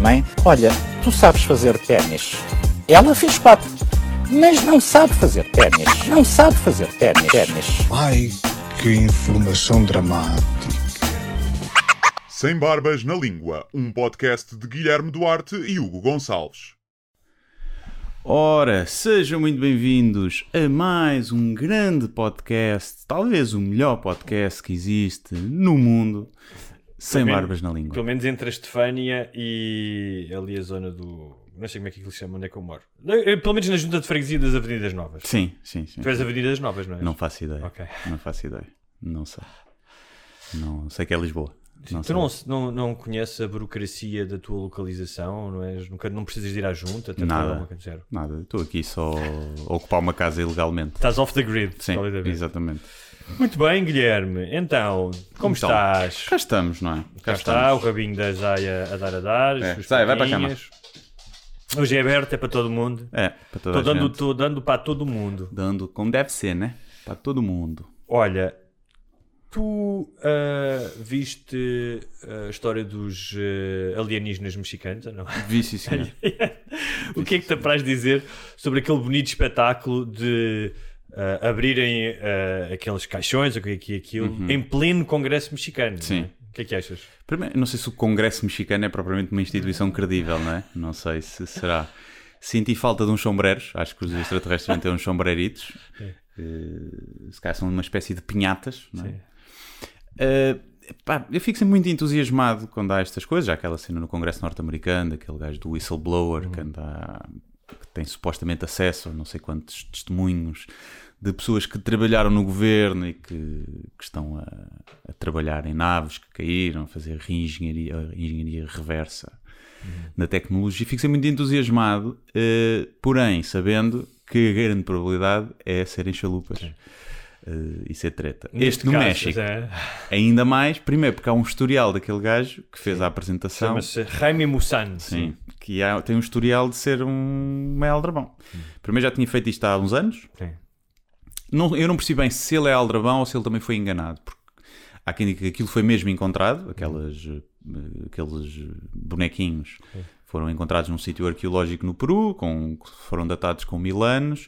Mãe, olha, tu sabes fazer ténis. Ela fez quatro, mas não sabe fazer ténis. Não sabe fazer ténis. ténis. Ai, que informação dramática. Sem Barbas na Língua, um podcast de Guilherme Duarte e Hugo Gonçalves. Ora, sejam muito bem-vindos a mais um grande podcast, talvez o melhor podcast que existe no mundo, sem menos- barbas na língua. Pelo menos entre a Estefânia e ali a zona do. Não sei como é que aquilo se chama, onde é que eu moro. Pelo menos na junta de freguesia das Avenidas Novas. Sim, sim, sim. Tu és Avenidas Novas, não é? Não faço ideia. Não faço ideia. Não sei. Não sei que é Lisboa. Não Tu não, não, não conheces a burocracia da tua localização, não és? Nunca, não precisas de ir à junta, Nada. Nada, estou aqui só a ocupar uma casa ilegalmente. Estás off the grid, Sim, solidamente. exatamente. Muito bem, Guilherme. Então, como Então, estás? Cá estamos, não é? Cá está, o rabinho da Zaya a dar a dar. É, Zaya, vai para a cama. Hoje é aberto, é para todo mundo. É, para toda Estou a dando, tô dando para todo mundo. Dando como deve ser, né? Para todo mundo. Olha, tu ah, viste a história dos ah, alienígenas mexicanos ou não? Vi, sim, senhor. o que é que te apraz dizer sobre aquele bonito espetáculo de ah, abrirem ah, aqueles caixões, ou o que é é aquilo, em pleno Congresso mexicano? Uhum. Sim. é? O que é que achas? Primeiro, não sei se o Congresso Mexicano é propriamente uma instituição credível, não é? Não sei se será. Senti falta de uns sombreros. Acho que os extraterrestres devem ter uns sombreritos. Eh, se calhar são uma espécie de pinhatas, não é? Sim. Eh, pá, eu fico sempre muito entusiasmado quando há estas coisas. Já aquela cena no Congresso norte-americano, aquele gajo do whistleblower que, anda, tem supostamente acesso a não sei quantos testemunhos de pessoas que trabalharam no governo e que, que estão a, a trabalhar em naves que caíram, a fazer reengenharia engenharia reversa na tecnologia. Fico sempre muito entusiasmado, eh, porém, sabendo que a grande probabilidade é serem chalupas. Eh, e ser treta. Neste este no caso, México, é. ainda mais, primeiro porque há um historial daquele gajo que fez a apresentação. Chama-se Jaime Mussan. Sim, que há- tem um historial de ser um meio aldrabão. Primeiro já tinha feito isto há uns anos. Sim. Não, eu não percebi bem se ele é aldrabão ou se ele também foi enganado. Porque há quem diga que aquilo foi mesmo encontrado, aquelas, eh, aqueles bonequinhos foram encontrados num sítio arqueológico no Peru, com, foram datados com mil anos,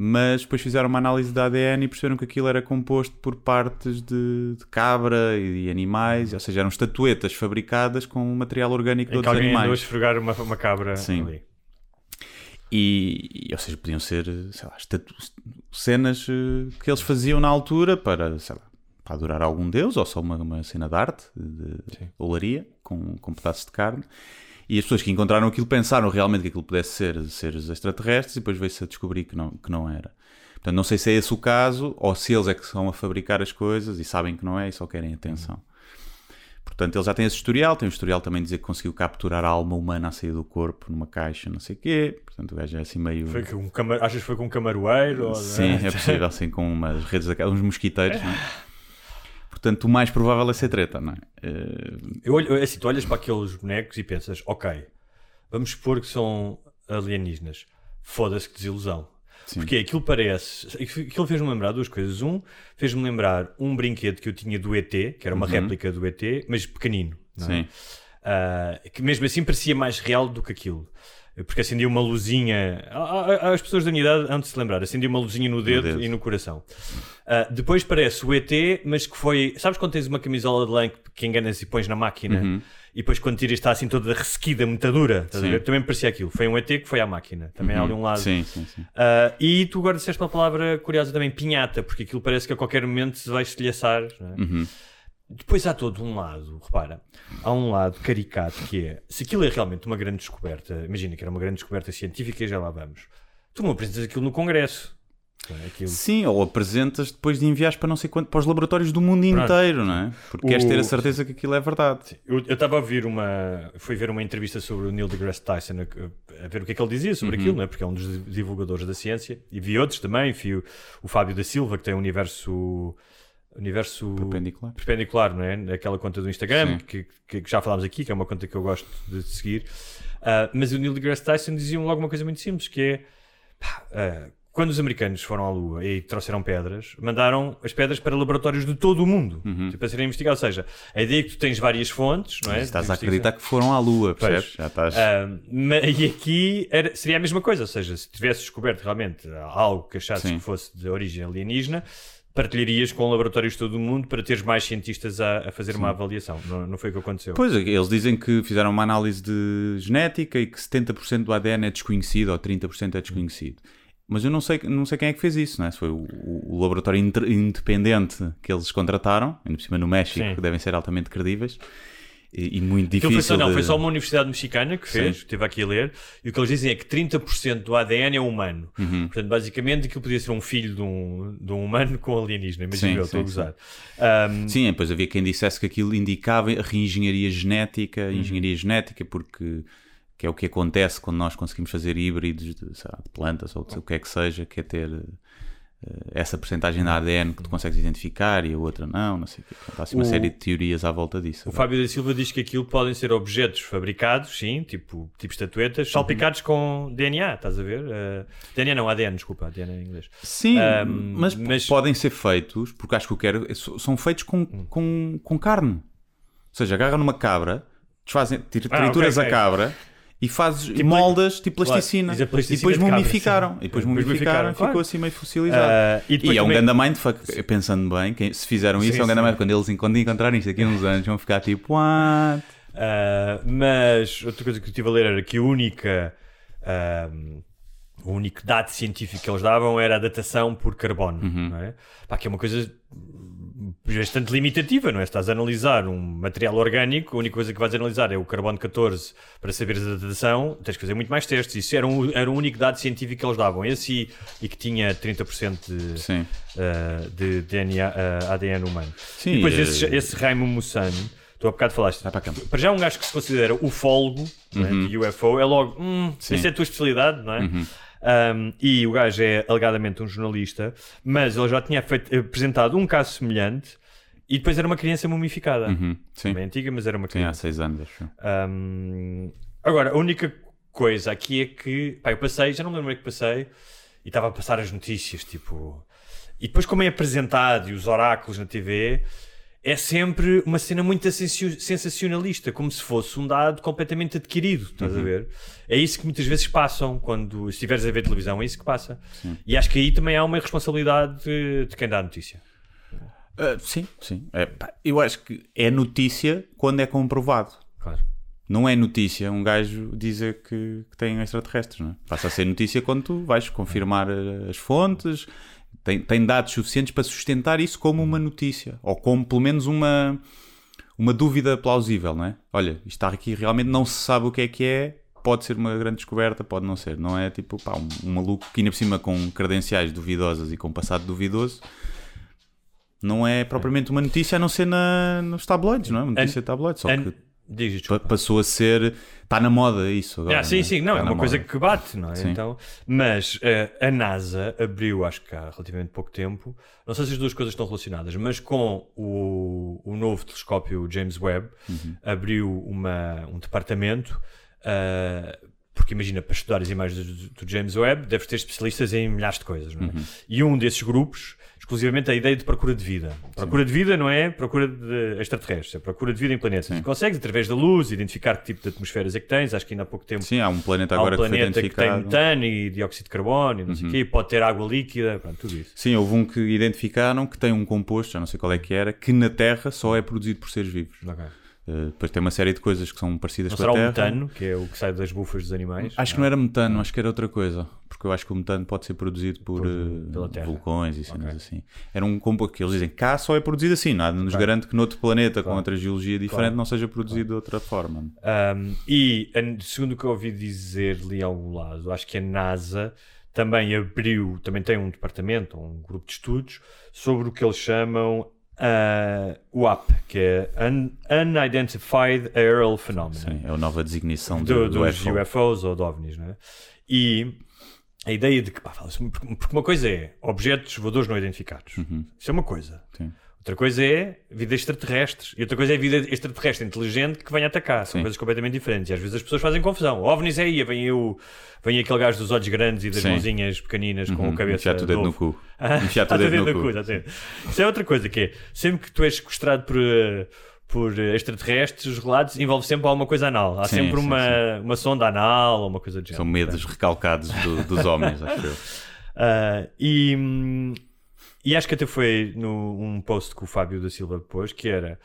mas depois fizeram uma análise da ADN e perceberam que aquilo era composto por partes de, de cabra e de animais, ou seja, eram estatuetas fabricadas com material orgânico de outros alguém animais. esfregar uma, uma cabra Sim. ali. E, e, ou seja, podiam ser, sei lá, cenas eh, que eles faziam na altura para, sei lá, para adorar algum deus, ou só uma, uma cena de arte, de olaria, com, com pedaços de carne. E as pessoas que encontraram aquilo pensaram realmente que aquilo pudesse ser seres extraterrestres e depois veio-se a descobrir que não, que não era. Portanto, não sei se é esse o caso, ou se eles é que estão a fabricar as coisas e sabem que não é e só querem atenção. Portanto, ele já tem esse historial, tem o historial também de dizer que conseguiu capturar a alma humana a sair do corpo numa caixa, não sei o quê. Portanto, o gajo é assim meio... Foi com um camar... Achas que foi com um camaroeiro? ou- Sim, é possível, assim, com umas redes, uns mosquiteiros, não é? Portanto, o mais provável é ser treta, não é? Eh, Eu olho, é assim, tu olhas para aqueles bonecos e pensas, ok, vamos supor que são alienígenas. Foda-se que desilusão. Sim. Porque aquilo parece. Aquilo fez-me lembrar duas coisas. Um, fez-me lembrar um brinquedo que eu tinha do ET, que era uma réplica do ET, mas pequenino. é? Uhum. Sim. Ah, que mesmo assim parecia mais real do que aquilo. Porque acendia uma luzinha. a- a- As pessoas da minha idade hão de se lembrar. Acendia uma luzinha no dedo, dedo. e no coração. Ah, depois parece o ET, mas que foi. Sabes quando tens uma camisola de lã que, que enganas e pões na máquina e depois quando tiras está assim toda ressequida, muito dura? Estás a Sim. ver? Também me parecia aquilo. Foi um ET que foi à máquina. Também há ali um lado. Sim, sim, sim. Ah, e tu agora disseste uma palavra curiosa também, pinhata, porque aquilo parece que a qualquer momento se vai estilhaçar. não é? Uhum. Depois há todo um lado, repara, há um lado caricato que é, se aquilo é realmente uma grande descoberta, imagina que era uma grande descoberta científica e já lá vamos, tu não apresentas aquilo no Congresso. Aquilo. Sim, ou apresentas depois de enviares para não sei quanto, para os laboratórios do mundo Pronto. inteiro, não é? Porque queres ter a O- certeza que aquilo é verdade. Eu estava a ouvir uma. Fui ver uma entrevista sobre o Neil deGrasse Tyson, a, a ver o que é que ele dizia sobre aquilo, não é? porque é um dos divulgadores da ciência. E vi outros também. Vi o, o Fábio da Silva, que tem um universo. Universo Perpendicular. perpendicular, não é? Aquela conta do Instagram, que, que- que já falámos aqui, que é uma conta que eu gosto de seguir. Ah, mas o Neil deGrasse Tyson dizia logo uma coisa muito simples, que é pá, ah, quando os americanos foram à Lua e trouxeram pedras, mandaram as pedras para laboratórios de todo o mundo Uhum. tipo, para serem investigados. Ou seja, a ideia é que tu tens várias fontes, não é? Estás a acreditar que foram à Lua, percebes? Já estás. Ma- e aqui era- seria a mesma coisa, ou seja, se tivesses descoberto realmente algo que achasses Sim. que fosse de origem alienígena, partilharias com laboratórios de todo o mundo para teres mais cientistas a, a fazer uma avaliação. Não, não foi o que aconteceu. Pois, eles dizem que fizeram uma análise de genética e que 70% do ADN é desconhecido ou 30% é desconhecido. Mas eu não sei, não sei quem é que fez isso, não é? Se foi o, o- laboratório independente que eles contrataram, ainda por cima no México, Sim. que devem ser altamente credíveis e, e muito difícil. foi só, não, de- foi só uma universidade mexicana que fez, Sim. estive aqui a ler, e o que eles dizem é que 30% do ADN é humano. Uhum. Portanto, basicamente aquilo podia ser um filho de um, de um humano com alienígena. Imagina, eu estou a gozar. Ahm, Sim, depois havia quem dissesse que aquilo indicava a reengenharia genética, Uhum. engenharia genética, porque que é o que acontece quando nós conseguimos fazer híbridos de, lá, de plantas ou de, o que é que seja, que é ter essa porcentagem de ADN que tu consegues identificar e a outra não, não sei o quê. Portanto, Há assim uma O- série de teorias à volta disso. O Fábio da Silva diz que aquilo podem ser objetos fabricados, sim, tipo, tipo estatuetas, salpicados com DNA, estás a ver? Uh, DNA não, ADN, desculpa, ADN em inglês. Sim, Ahm, mas, mas- podem ser feitos, porque acho que eu quero, é são feitos com, Hum. com, com carne. Ou seja, agarram numa cabra, desfazem, Ah, trituras ok, ok. a cabra e fazes moldas tipo Claro, plasticina. diz a e plasticina depois de cabra, mumificaram. sim. E depois Depois mumificaram e ficou claro. assim meio fossilizado. Ah, e e é um grande mindfuck, pensando bem, quem, se fizeram isso Sim, é um sim. mindfuck. Quando eles quando encontrarem isto aqui uns anos vão ficar tipo, what? Uh, mas outra coisa que eu estive a ler era que a única um, o único dado científico que eles davam era a datação por carbono, Uhum. não é? Pá, que é uma coisa bastante limitativa, não é? Se estás a analisar um material orgânico, a única coisa que vais analisar é o carbono 14 para saberes a datação, tens que fazer muito mais testes. Isso era, um, era o único dado científico que eles davam. Esse e, e que tinha 30% de, uh, de DNA, uh, ADN humano. Sim, e depois eh, esse, esse Raimo Mussano, tu há bocado falaste, Vai para para já um gajo que se considera ufólogo é, de UFO é logo, hum, Uhum. Isso é a tua especialidade, não é? Uhum. Um, e o gajo é alegadamente um jornalista, mas ele já tinha feito- apresentado um caso semelhante e depois era uma criança mumificada. Uhum. Sim. Bem antiga, mas era uma Sim, há criança. seis anos. acho. Um, agora, a única coisa aqui é que pá, eu passei, já não me lembro é que passei, e estava a passar as notícias, tipo. E depois, como é apresentado e os oráculos na TV, é sempre uma cena muito sensacionalista, como se fosse um dado completamente adquirido, estás a ver? É isso que muitas vezes passam quando estiveres a ver televisão, é isso que passa. E acho que aí também há uma responsabilidade de, de quem dá a notícia. Ah, sim, sim. É, pá, eu acho que é notícia quando é comprovado. Claro. Não é notícia um gajo dizer que, que tem extraterrestres, não é? Passa a ser notícia quando tu vais confirmar eh, as fontes, tem, tem dados suficientes para sustentar isso como uma notícia, ou como pelo menos uma, uma dúvida plausível, não é? Olha, isto está aqui realmente não se sabe o que é que é, pode ser uma grande descoberta, pode não ser. Não é tipo pá, um, um maluco que ainda por cima com credenciais duvidosas e com passado duvidoso. Não é propriamente uma notícia a não ser na, nos tabloides, não é? Uma notícia de tabloides. Só que Diz, passou a ser. Está na moda isso agora. Ah, sim, né? sim, não, Tá é uma coisa moda. que bate, não é? Sim. Então, mas eh, a NASA abriu, acho que há relativamente pouco tempo, não sei se as duas coisas estão relacionadas, mas com o, o novo telescópio James Webb, Uhum. abriu uma, um departamento. eh, porque imagina, para estudar as imagens do, do James Webb, deves ter especialistas em milhares de coisas, não é? Uhum. E um desses grupos, exclusivamente a ideia de procura de vida. Procura de vida não é procura de extraterrestres, é procura de vida em planetas. E consegues, através da luz, identificar que tipo de atmosferas é que tens. Acho que ainda há pouco tempo Sim, há um planeta há um agora que foi planeta que, tem. Uhum. metano e dióxido de carbono e não sei o quê, pode ter água líquida, pronto, tudo isso. Sim, houve um que identificaram que tem um composto, já não sei qual é que era, que na Terra só é produzido por seres vivos. Uh, depois tem uma série de coisas que são parecidas Não com será a o Terra. metano, que é o que sai das bufas dos animais? Acho que não era metano, acho que era outra coisa. Porque eu acho que o metano pode ser produzido por, pela Terra. vulcões e cenas assim. Era um composto que eles dizem cá só é produzido assim, nada nos garante que noutro planeta com outra geologia diferente Claro. não seja produzido de outra forma. Um, e segundo o que eu ouvi dizer ali algum lado, acho que a NASA também abriu, também tem um departamento, um grupo de estudos sobre o que eles chamam uh, o AP, que é Un- Unidentified Aerial Phenomena Sim, é a nova designação do, do dos UFO. UFOs ou de OVNIs, não é? E a ideia de que, pá, fala-se- porque uma coisa é objetos voadores não identificados. Isso é uma coisa. Sim. Outra coisa é vida extraterrestres. E outra coisa é vida extraterrestre inteligente que vem atacar. São Sim. coisas completamente diferentes. E às vezes as pessoas fazem confusão. OVNIs é aí, vem, eu, vem aquele gajo dos olhos grandes e das Sim. mãozinhas pequeninas com Uhum, a cabeça. enfiar-te o de dedo no cu. Ah, Enfiar-te o dedo no cu. exatamente. Isso é outra coisa que é, sempre que tu és sequestrado por, eh, por extraterrestres, os relatos envolve sempre alguma coisa anal. Há Sim, sempre sim, uma, uma sonda anal ou uma coisa São género. medos recalcados do- dos homens, acho eu. Ah, e, e acho que até foi no, um post que o Fábio da Silva pôs que era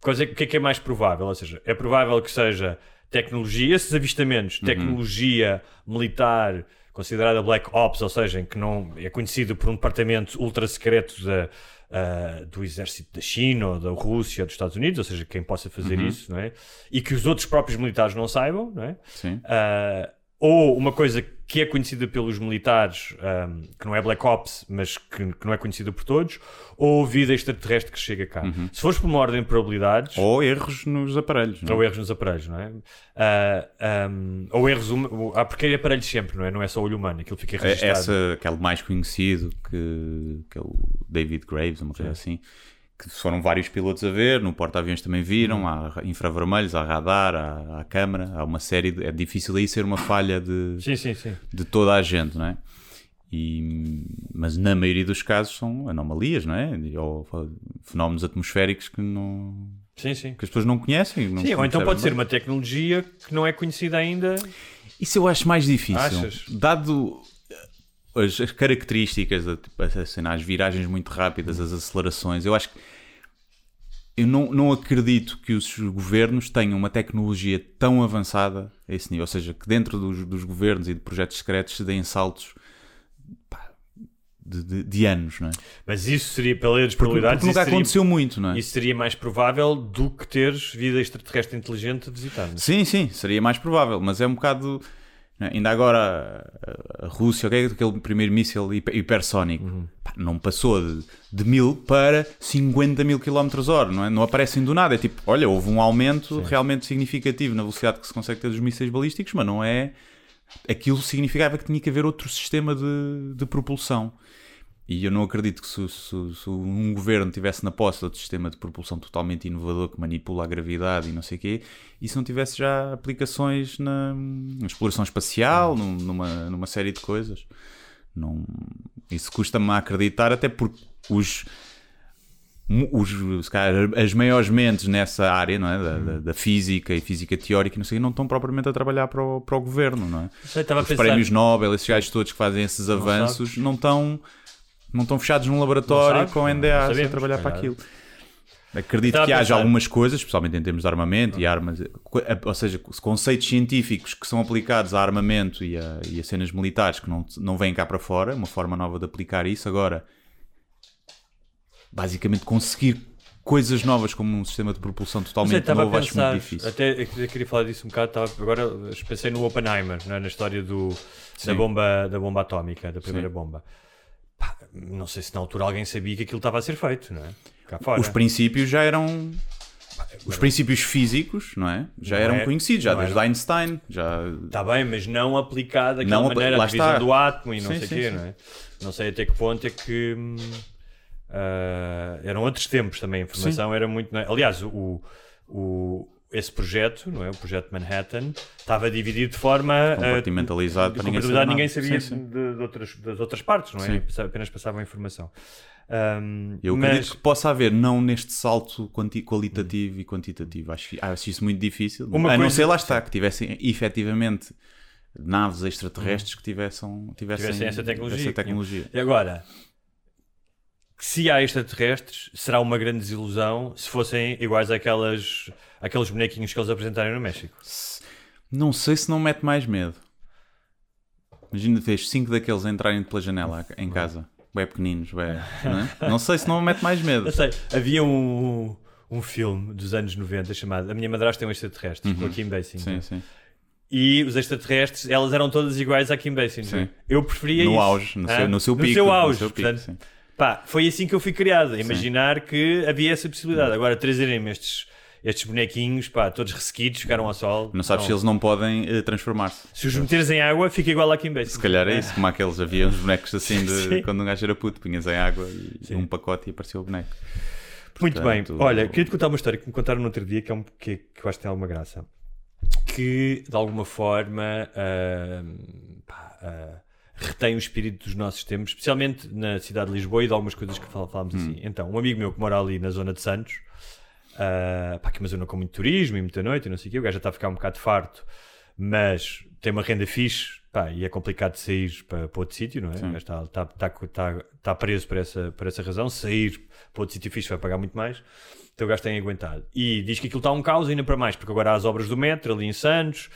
coisa, o que é que é mais provável? Ou seja, é provável que seja tecnologia, esses avistamentos, tecnologia militar considerada Black Ops, ou seja, em que não é conhecido por um departamento ultra secreto da, ah, do exército da China ou da Rússia ou dos Estados Unidos, ou seja, quem possa fazer isso, não é? E que os outros próprios militares não saibam, não é? Sim. Ah, ou uma coisa que é conhecida pelos militares, ahm, que não é Black Ops, mas que, que não é conhecida por todos, ou vida extraterrestre que chega cá. Se fores por uma ordem de probabilidades, ou, Ou erros nos aparelhos. não é? erros nos aparelhos, não é? Ah, ahm, ou erros. hum- Há porque é aparelhos sempre, não é? Não é só olho humano, aquilo fica É- registrado. Essa, aquele mais conhecido, que, que é o David Graves, uma coisa assim, que foram vários pilotos a ver, no porta-aviões também viram, há infravermelhos, há radar, há, há câmara, há uma série de... É difícil aí ser uma falha de, Sim, sim, sim. de toda a gente, não é? E, mas na maioria dos casos são anomalias, não é? Ou fenómenos atmosféricos que, não, que as pessoas não conhecem. não Sim, ou então pode ser uma tecnologia que não é conhecida ainda. Isso eu acho mais difícil. Achas? Dado as, as características, tipo, assim, as viragens muito rápidas, as acelerações, eu acho que eu não, não acredito que os governos tenham uma tecnologia tão avançada a esse nível. Ou seja, que dentro dos, dos governos e de projetos secretos se deem saltos pá, de, de- de anos, não é? Mas isso seria, pela lei das Porque, probabilidades, porque nunca isso seria- aconteceu muito, não é? Isso seria mais provável do que teres vida extraterrestre inteligente a visitar. Sim, sim, seria mais provável, mas é um bocado. Né, Ainda agora a, Rússia, o que é aquele primeiro míssil hiper- hipersónico? Uhum. Pá, não passou de, de mil para 50 mil km hora, não é? Não aparecem do nada. É tipo, olha, houve um aumento realmente significativo na velocidade que se consegue ter dos mísseis balísticos, mas não é. Aquilo significava que tinha que haver outro sistema de, de propulsão. E eu não acredito que se, se- se um governo tivesse na posse outro sistema de propulsão totalmente inovador que manipula a gravidade e não sei o quê, se não tivesse já aplicações na, na exploração espacial, num- numa, numa série de coisas. Não, isso custa-me a acreditar, até porque os, os, calhar, as maiores mentes nessa área não é? da, da- da física e física teórica e não sei, não estão propriamente a trabalhar para o, para o governo. Não é? Os pensar- prémios Nobel, esses gajos todos que fazem esses avanços, não estão não estão fechados num laboratório sabes, com NDAs a trabalhar para aquilo. Acredito que haja algumas coisas, especialmente em termos de armamento e armas, ou seja, conceitos científicos que são aplicados a armamento e a, e a cenas militares que não, não vêm cá para fora, uma forma nova de aplicar isso. Agora, basicamente, conseguir coisas novas como um sistema de propulsão sei, totalmente a novo, acho pensar, muito difícil. até eu queria falar disso um bocado, estava, agora pensei no Oppenheimer, é? na história do, da, bomba, da bomba atómica, da primeira Sim. bomba. Pá, não sei se na altura alguém sabia que aquilo estava a ser feito, não é? Cá fora. Os princípios já eram. Os princípios físicos, não é? Já Não eram é- conhecidos, já desde era. Einstein, já Está bem, mas não aplicado daquela Não maneira, a divisão está. do átomo e não Sim, sei o sim, quê, sim. não é? Não sei até que ponto é que... ah, eram outros tempos também, a informação era muito... é? Aliás, o, o, esse projeto, não é? o projeto Manhattan, estava dividido de forma... ah, compartimentalizado de para ninguém saber ninguém sabia Sim, sim. de- de outras, das outras partes, não é? Apenas passavam a informação. Ahm, Eu mas, acredito que possa haver, não neste salto qualitativo e quantitativo. Acho, acho isso muito difícil. Uma a não coisa- ser lá está, que tivessem efetivamente naves extraterrestres que tivessem, tivessem, tivessem essa tecnologia. essa tecnologia. E agora, se há extraterrestres, será uma grande desilusão se fossem iguais àquelas, àqueles bonequinhos que eles apresentaram no México. Não sei se não mete mais medo. Imagina teres cinco daqueles entrarem pela janela em casa. Bem pequeninos, bem, não, é? não sei se não mete mais medo. Eu sei, havia um, um filme dos anos 90 chamado A Minha Madrasta é um Extraterrestre, com a Kim Basinger. Uhum. Sim, sim. e os extraterrestres, elas eram todas iguais a Kim Basinger. Sim. Eu preferia No isso. auge, no Hã? seu- no seu pico, No seu no auge, seu pico, portanto, pá, foi assim que eu fui criado. Imaginar que havia essa possibilidade. Agora, trazerem-me estes, estes bonequinhos, pá, todos ressequidos, ficaram ao sol. Não sabes se eles não podem eh, transformar-se. Se os meteres em água, fica igual a Kim Basinger. Se calhar é isso, como aqueles, havia uns bonecos assim de quando um gajo era puto, punhas em água e Sim. um pacote e apareceu o boneco. Muito bem. Olha, queria-te contar uma história que me contaram no outro dia que, é um, que, que eu acho que tem alguma graça. Que, de alguma forma, ahm, pá, ah, retém o espírito dos nossos tempos, especialmente na cidade de Lisboa e de algumas coisas que fal- falámos assim. Então, um amigo meu que mora ali na zona de Santos, ah, pá, é uma zona com muito turismo e muita noite e não sei o quê, o gajo já está a ficar um bocado farto, mas tem uma renda fixe, pá, e é complicado de sair para, para outro sítio, não é? O gajo está, está, está, está, está preso por essa, por essa razão, sair para outro sítio fixe vai pagar muito mais, então o gajo tem aguentado. E diz que aquilo está um caos ainda para mais, porque agora há as obras do metro ali em Santos,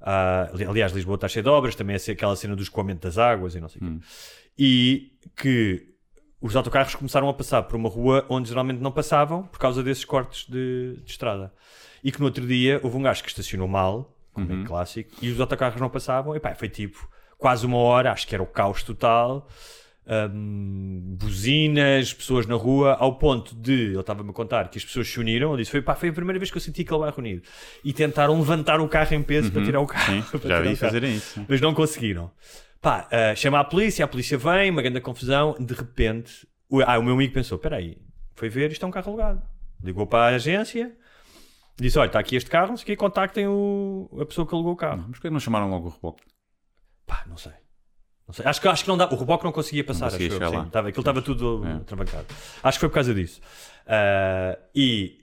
ah, ali- aliás, Lisboa está cheia de obras, também é aquela cena do escoamento das águas e não sei o quê. E que os autocarros começaram a passar por uma rua onde geralmente não passavam por causa desses cortes de, de estrada. E que no outro dia houve um gajo que estacionou mal, como é clássico, e os autocarros não passavam. E pá, foi tipo quase uma hora, acho que era o caos total. hum, buzinas, pessoas na rua, ao ponto de ele estava-me a contar que as pessoas se uniram. Ele disse: foi, pá, foi a primeira vez que eu senti aquele bairro unido e tentaram levantar o carro em peso para tirar o carro. Sim, já vi fazerem isso. mas não conseguiram. Pá, ah, chama a polícia, a polícia vem, uma grande confusão. De repente, o, ah, o meu amigo pensou: espera aí, foi ver, isto é um carro alugado. Ligou para a agência, disse: olha, está aqui este carro, não sei o quê, contactem o, a pessoa que alugou o carro. Mas porquê que não chamaram logo o reboque? Pá, não sei. Não sei. Acho, que, acho que não dá. O reboque não conseguia passar. conseguia acho eu, sim. Estava, aquilo estava tudo É. travancado. Acho que foi por causa disso. Ah, e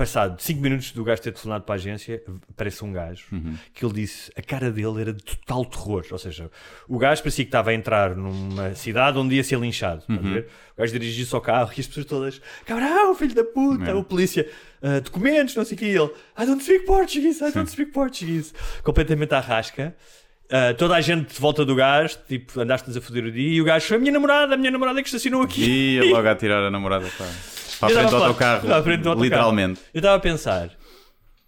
passado 5 minutos do gajo ter telefonado para a agência, aparece um gajo Uhum. que ele disse a cara dele era de total terror. Ou seja, o gajo parecia que estava a entrar numa cidade onde ia ser linchado. Uhum. O gajo dirigiu-se ao carro e as pessoas todas, cabrão, filho da puta, É. o polícia, ah, documentos, não sei o que. Ele, I don't speak Portuguese, I don't speak Portuguese. Completamente à rasca. Ah, toda a gente de volta do gajo, tipo, andaste-nos a foder o dia, e o gajo foi a minha namorada, a minha namorada que estacionou aqui. E logo a tirar a namorada para, para a frente do a autocarro. falar- à frente do autocarro. Literalmente. Eu estava a pensar,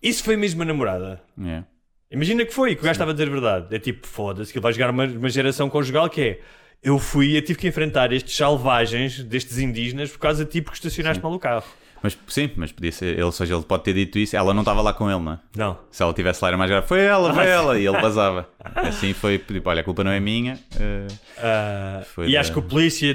isso foi mesmo a namorada? É. Imagina que foi, que o gajo estava a dizer a verdade. É tipo, foda-se, que ele vai jogar uma, uma geração conjugal que é. Eu fui, eu tive que enfrentar estes selvagens, destes indígenas, por causa de ti, porque estacionaste mal o carro. Mas sim, mas podia ser, ele, ou seja, ele pode ter dito isso, ela não estava lá com ele, não é? Não. Se ela tivesse lá era mais grave, foi ela, foi Ah, ela, e ele vazava. Assim foi, tipo, olha, a culpa não é minha. Ah, Foi e da- acho que o polícia,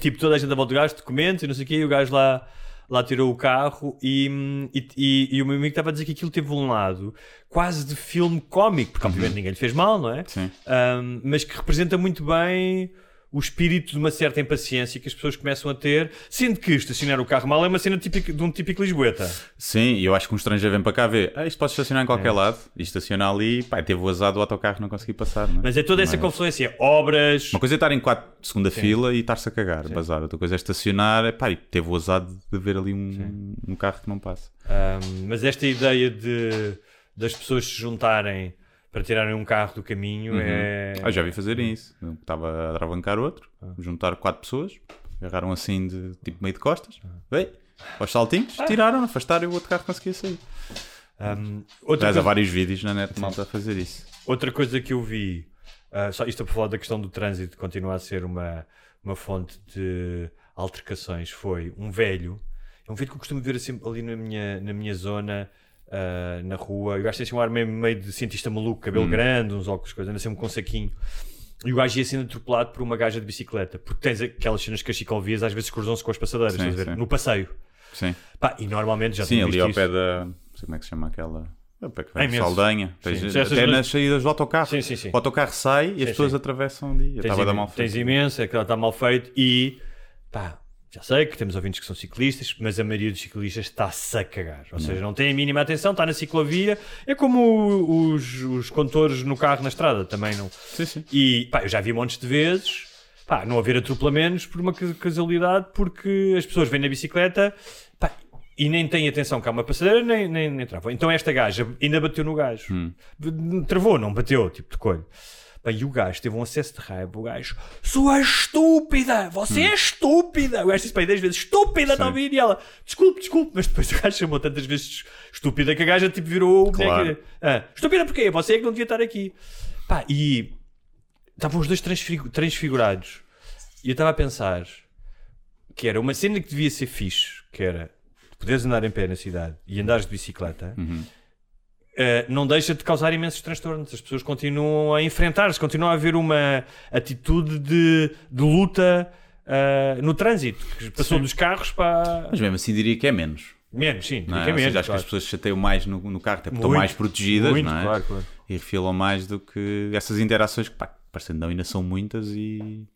tipo, toda a gente a volta do gajo, documentos e não sei o quê, e o gajo lá, lá tirou o carro e, e, e- e o meu amigo estava a dizer que aquilo teve um lado quase de filme cómico, porque obviamente ninguém lhe fez mal, não é? Sim. Ahm, mas que representa muito bem o espírito de uma certa impaciência que as pessoas começam a ter, sendo que estacionar o carro mal é uma cena típica, de um típico Lisboeta. Sim, e eu acho que um estrangeiro vem para cá ver, ah, isto pode estacionar em É. qualquer lado, e estaciona ali, pá, teve o azar do autocarro não conseguir passar, não é? Mas é toda essa Mas- confluência, obras, Uma coisa é estar em quatro segunda fila e estar-se a cagar, bazar. Outra coisa é estacionar, pá, e teve o azar de ver ali um, um carro que não passa. ahm, mas esta ideia de das pessoas se juntarem para tirarem um carro do caminho é. Ah, já vi fazerem isso. Estava a atravancar outro, Ah. juntaram quatro pessoas, agarraram assim de tipo meio de costas, veio, aos saltinhos, Ah. tiraram, afastaram e o outro carro conseguia sair. Ahm, outra, Aliás, há coisa, vários vídeos na net malta a fazer isso. outra coisa que eu vi, ah, só isto a falar da questão do trânsito, continua a ser uma, uma fonte de altercações, foi um velho, é um velho que eu costumo ver assim, ali na minha, na minha zona. Ah, na rua, o gajo tem assim um ar meio, meio de cientista maluco, cabelo grande, uns óculos, coisa, anda sempre com um saquinho. E o gajo ia sendo atropelado por uma gaja de bicicleta, porque tens aquelas cenas que as ciclovias às vezes cruzam-se com as passadeiras, Sim, ver? no passeio. Sim, Pá, e normalmente já sim ali ao isso. pé da. Não sei como é que se chama aquela. É, vem, imensos. Saldanha. Tens- Sim, até duas- nas saídas do autocarro. Sim, sim, sim. O autocarro sai e as Sim, pessoas sim. atravessam ali. Tens, estava a dar imen- mal tens feito. imenso, é que está mal feito e pá, já sei que temos ouvintes que são ciclistas, mas a maioria dos ciclistas está-se a cagar. Ou seja, não tem a mínima atenção, está na ciclovia. É como os, os condutores no carro na estrada, também não. Sim, sim. E pá, eu já vi montes de vezes pá, não haver atropelamentos por uma ca- casualidade, porque as pessoas vêm na bicicleta e nem tem atenção que há uma passadeira, nem, nem, nem travou. Então esta gaja ainda bateu no gajo. Travou, não bateu, tipo, tocou-lhe. Bem, e o gajo teve um acesso de raiva. O gajo, sua estúpida, você é estúpida. O gajo disse bem 10 vezes, estúpida, está a ouvir? E ela, desculpe, desculpe. Mas depois o gajo chamou tantas vezes estúpida que a gaja tipo virou o Claro. boneco. Ah, estúpida porquê? Você é que não devia estar aqui. Pá, e estavam os dois transfigu- transfigurados. E eu estava a pensar que era uma cena que devia ser fixe, que era poderes andar em pé na cidade e andares de bicicleta, eh, não deixa de causar imensos transtornos. As pessoas continuam a enfrentar-se, continua a haver uma atitude de, de luta eh, no trânsito, que passou Sim. dos carros para. Mas mesmo assim diria que é menos. Menos, sim, Não é? fica Ou seja, menos. acho que as pessoas se chateiam mais no, no carro, até porque estão Muito, mais protegidas, muito, não é? claro, claro. E refilam mais do que essas interações que, pá, parecendo não, ainda são muitas e.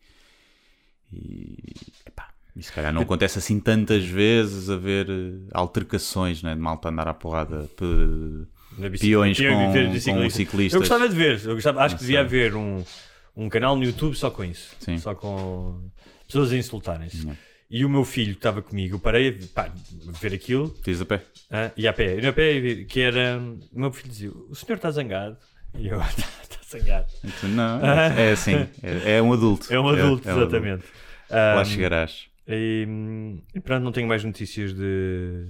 E. Epá, e se calhar não acontece assim tantas vezes haver eh, altercações, né? De malta andar à porrada. Peões com- ver com ciclistas. Eu gostava de ver, eu gostava, acho que devia haver um, um canal no YouTube só com isso. Sim. Só com pessoas a insultarem-se. Não. E o meu filho que estava comigo, eu parei pá, ver aquilo Diz a pé. ah, e a pé, e a pé, que era. O meu filho dizia: O senhor está zangado? E eu, está zangado. Não, é, é assim. É, é um adulto. É um adulto, é um adulto. exatamente. Lá Ah, chegarás. E, e pronto, não tenho mais notícias de,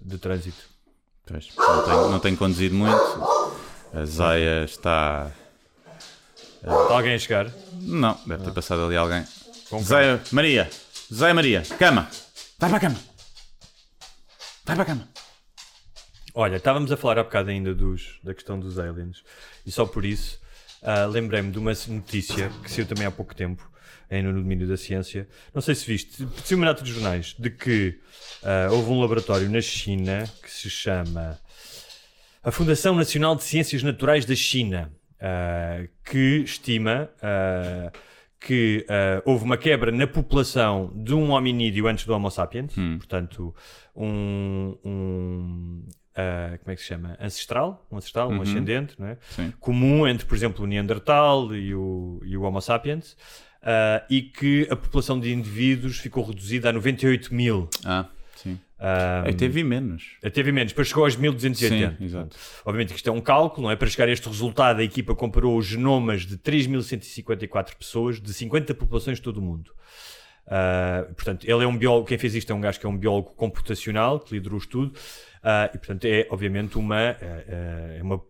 de trânsito. Pois, não, tenho, não tenho conduzido muito. A Zaya está. Está alguém a chegar? Não, deve ter passado ali alguém. Com Zé Maria, Zé Maria, cama, vai para a cama, vai para a cama. Olha, estávamos a falar há bocado ainda dos, da questão dos aliens e só por isso ah, lembrei-me de uma notícia que saiu também há pouco tempo, ainda no domínio da ciência. Não sei se viste, saiu uma nota dos jornais de que ah, houve um laboratório na China que se chama a Fundação Nacional de Ciências Naturais da China, ah, que estima ah, que ah, houve uma quebra na população de um hominídeo antes do Homo sapiens, portanto, um. um, ah, como é que se chama? Ancestral, um ancestral, um ascendente, não é? Sim. comum entre, por exemplo, o Neandertal e o, e o Homo sapiens, ah, e que a população de indivíduos ficou reduzida a 98 mil. Ah, sim. Ah, Eu teve menos. Teve menos, depois chegou aos 1280. Sim, exato. Obviamente que isto é um cálculo, não é? Para chegar a este resultado, a equipa comparou os genomas de 3.154 pessoas de 50 populações de todo o mundo. Ah, portanto, ele é um biólogo, quem fez isto é um gajo que é um biólogo computacional, que liderou o estudo, ah, e portanto é obviamente uma, é uma,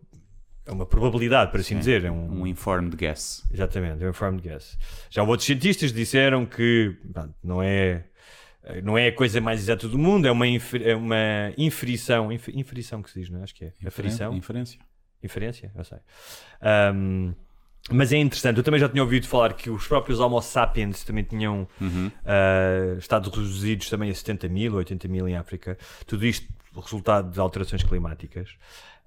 é uma probabilidade, por assim dizer. É um, Um informed guess. Exatamente, é um informed guess. Já outros cientistas disseram que pá, não é não é a coisa mais exata do mundo, é uma, infer, é uma inferição, inf, inferição que se diz, não é? Acho que é. Aferição? Inferência. Inferência, eu sei. Ahm, mas é interessante, eu também já tinha ouvido falar que os próprios Homo sapiens também tinham ah, estado reduzidos também a 70 mil, 80 mil em África. Tudo isto resultado de alterações climáticas.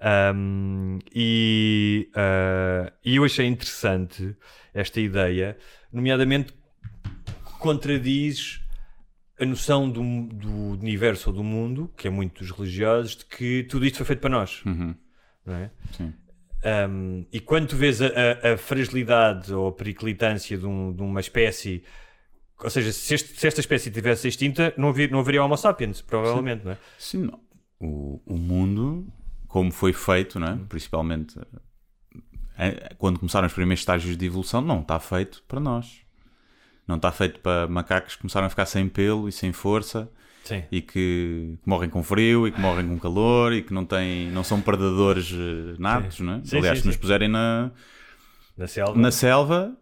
Ahm, e, ah, e eu achei interessante esta ideia, nomeadamente contradiz a noção do, do universo ou do mundo, que é muito dos religiosos, de que tudo isto foi feito para nós. Não é? Sim. Um, e quando tu vês a, a- a fragilidade ou a periclitância de, um- de uma espécie, ou seja, se, este- se esta espécie tivesse extinta, não, havia, não haveria Homo sapiens, provavelmente, não é? Sim, não. O, o mundo, como foi feito, não é? principalmente eh, quando começaram os primeiros estágios de evolução, não está feito para nós. Não está feito para macacos que começaram a ficar sem pelo e sem força Sim. e que, que morrem com frio e que morrem com calor e que não, têm, não são predadores eh, natos. Não é? Sim, Aliás, sim, se nos sim. puserem na, Na selva. na selva,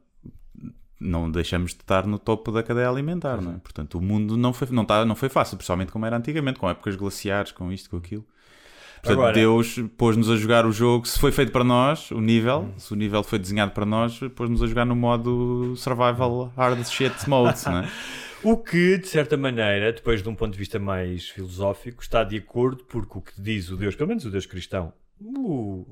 não deixamos de estar no topo da cadeia alimentar, não é? Portanto, o mundo não foi, não, tá, não foi fácil, principalmente como era antigamente, com épocas glaciares, com isto, com aquilo. Portanto, Agora- Deus pôs-nos a jogar o jogo, se foi feito para nós, o nível, Hum. se o nível foi desenhado para nós, pôs-nos a jogar no modo survival hard shit mode, não é? O que, de certa maneira, depois de um ponto de vista mais filosófico, está de acordo, porque o que diz o Deus, pelo menos o Deus cristão, o,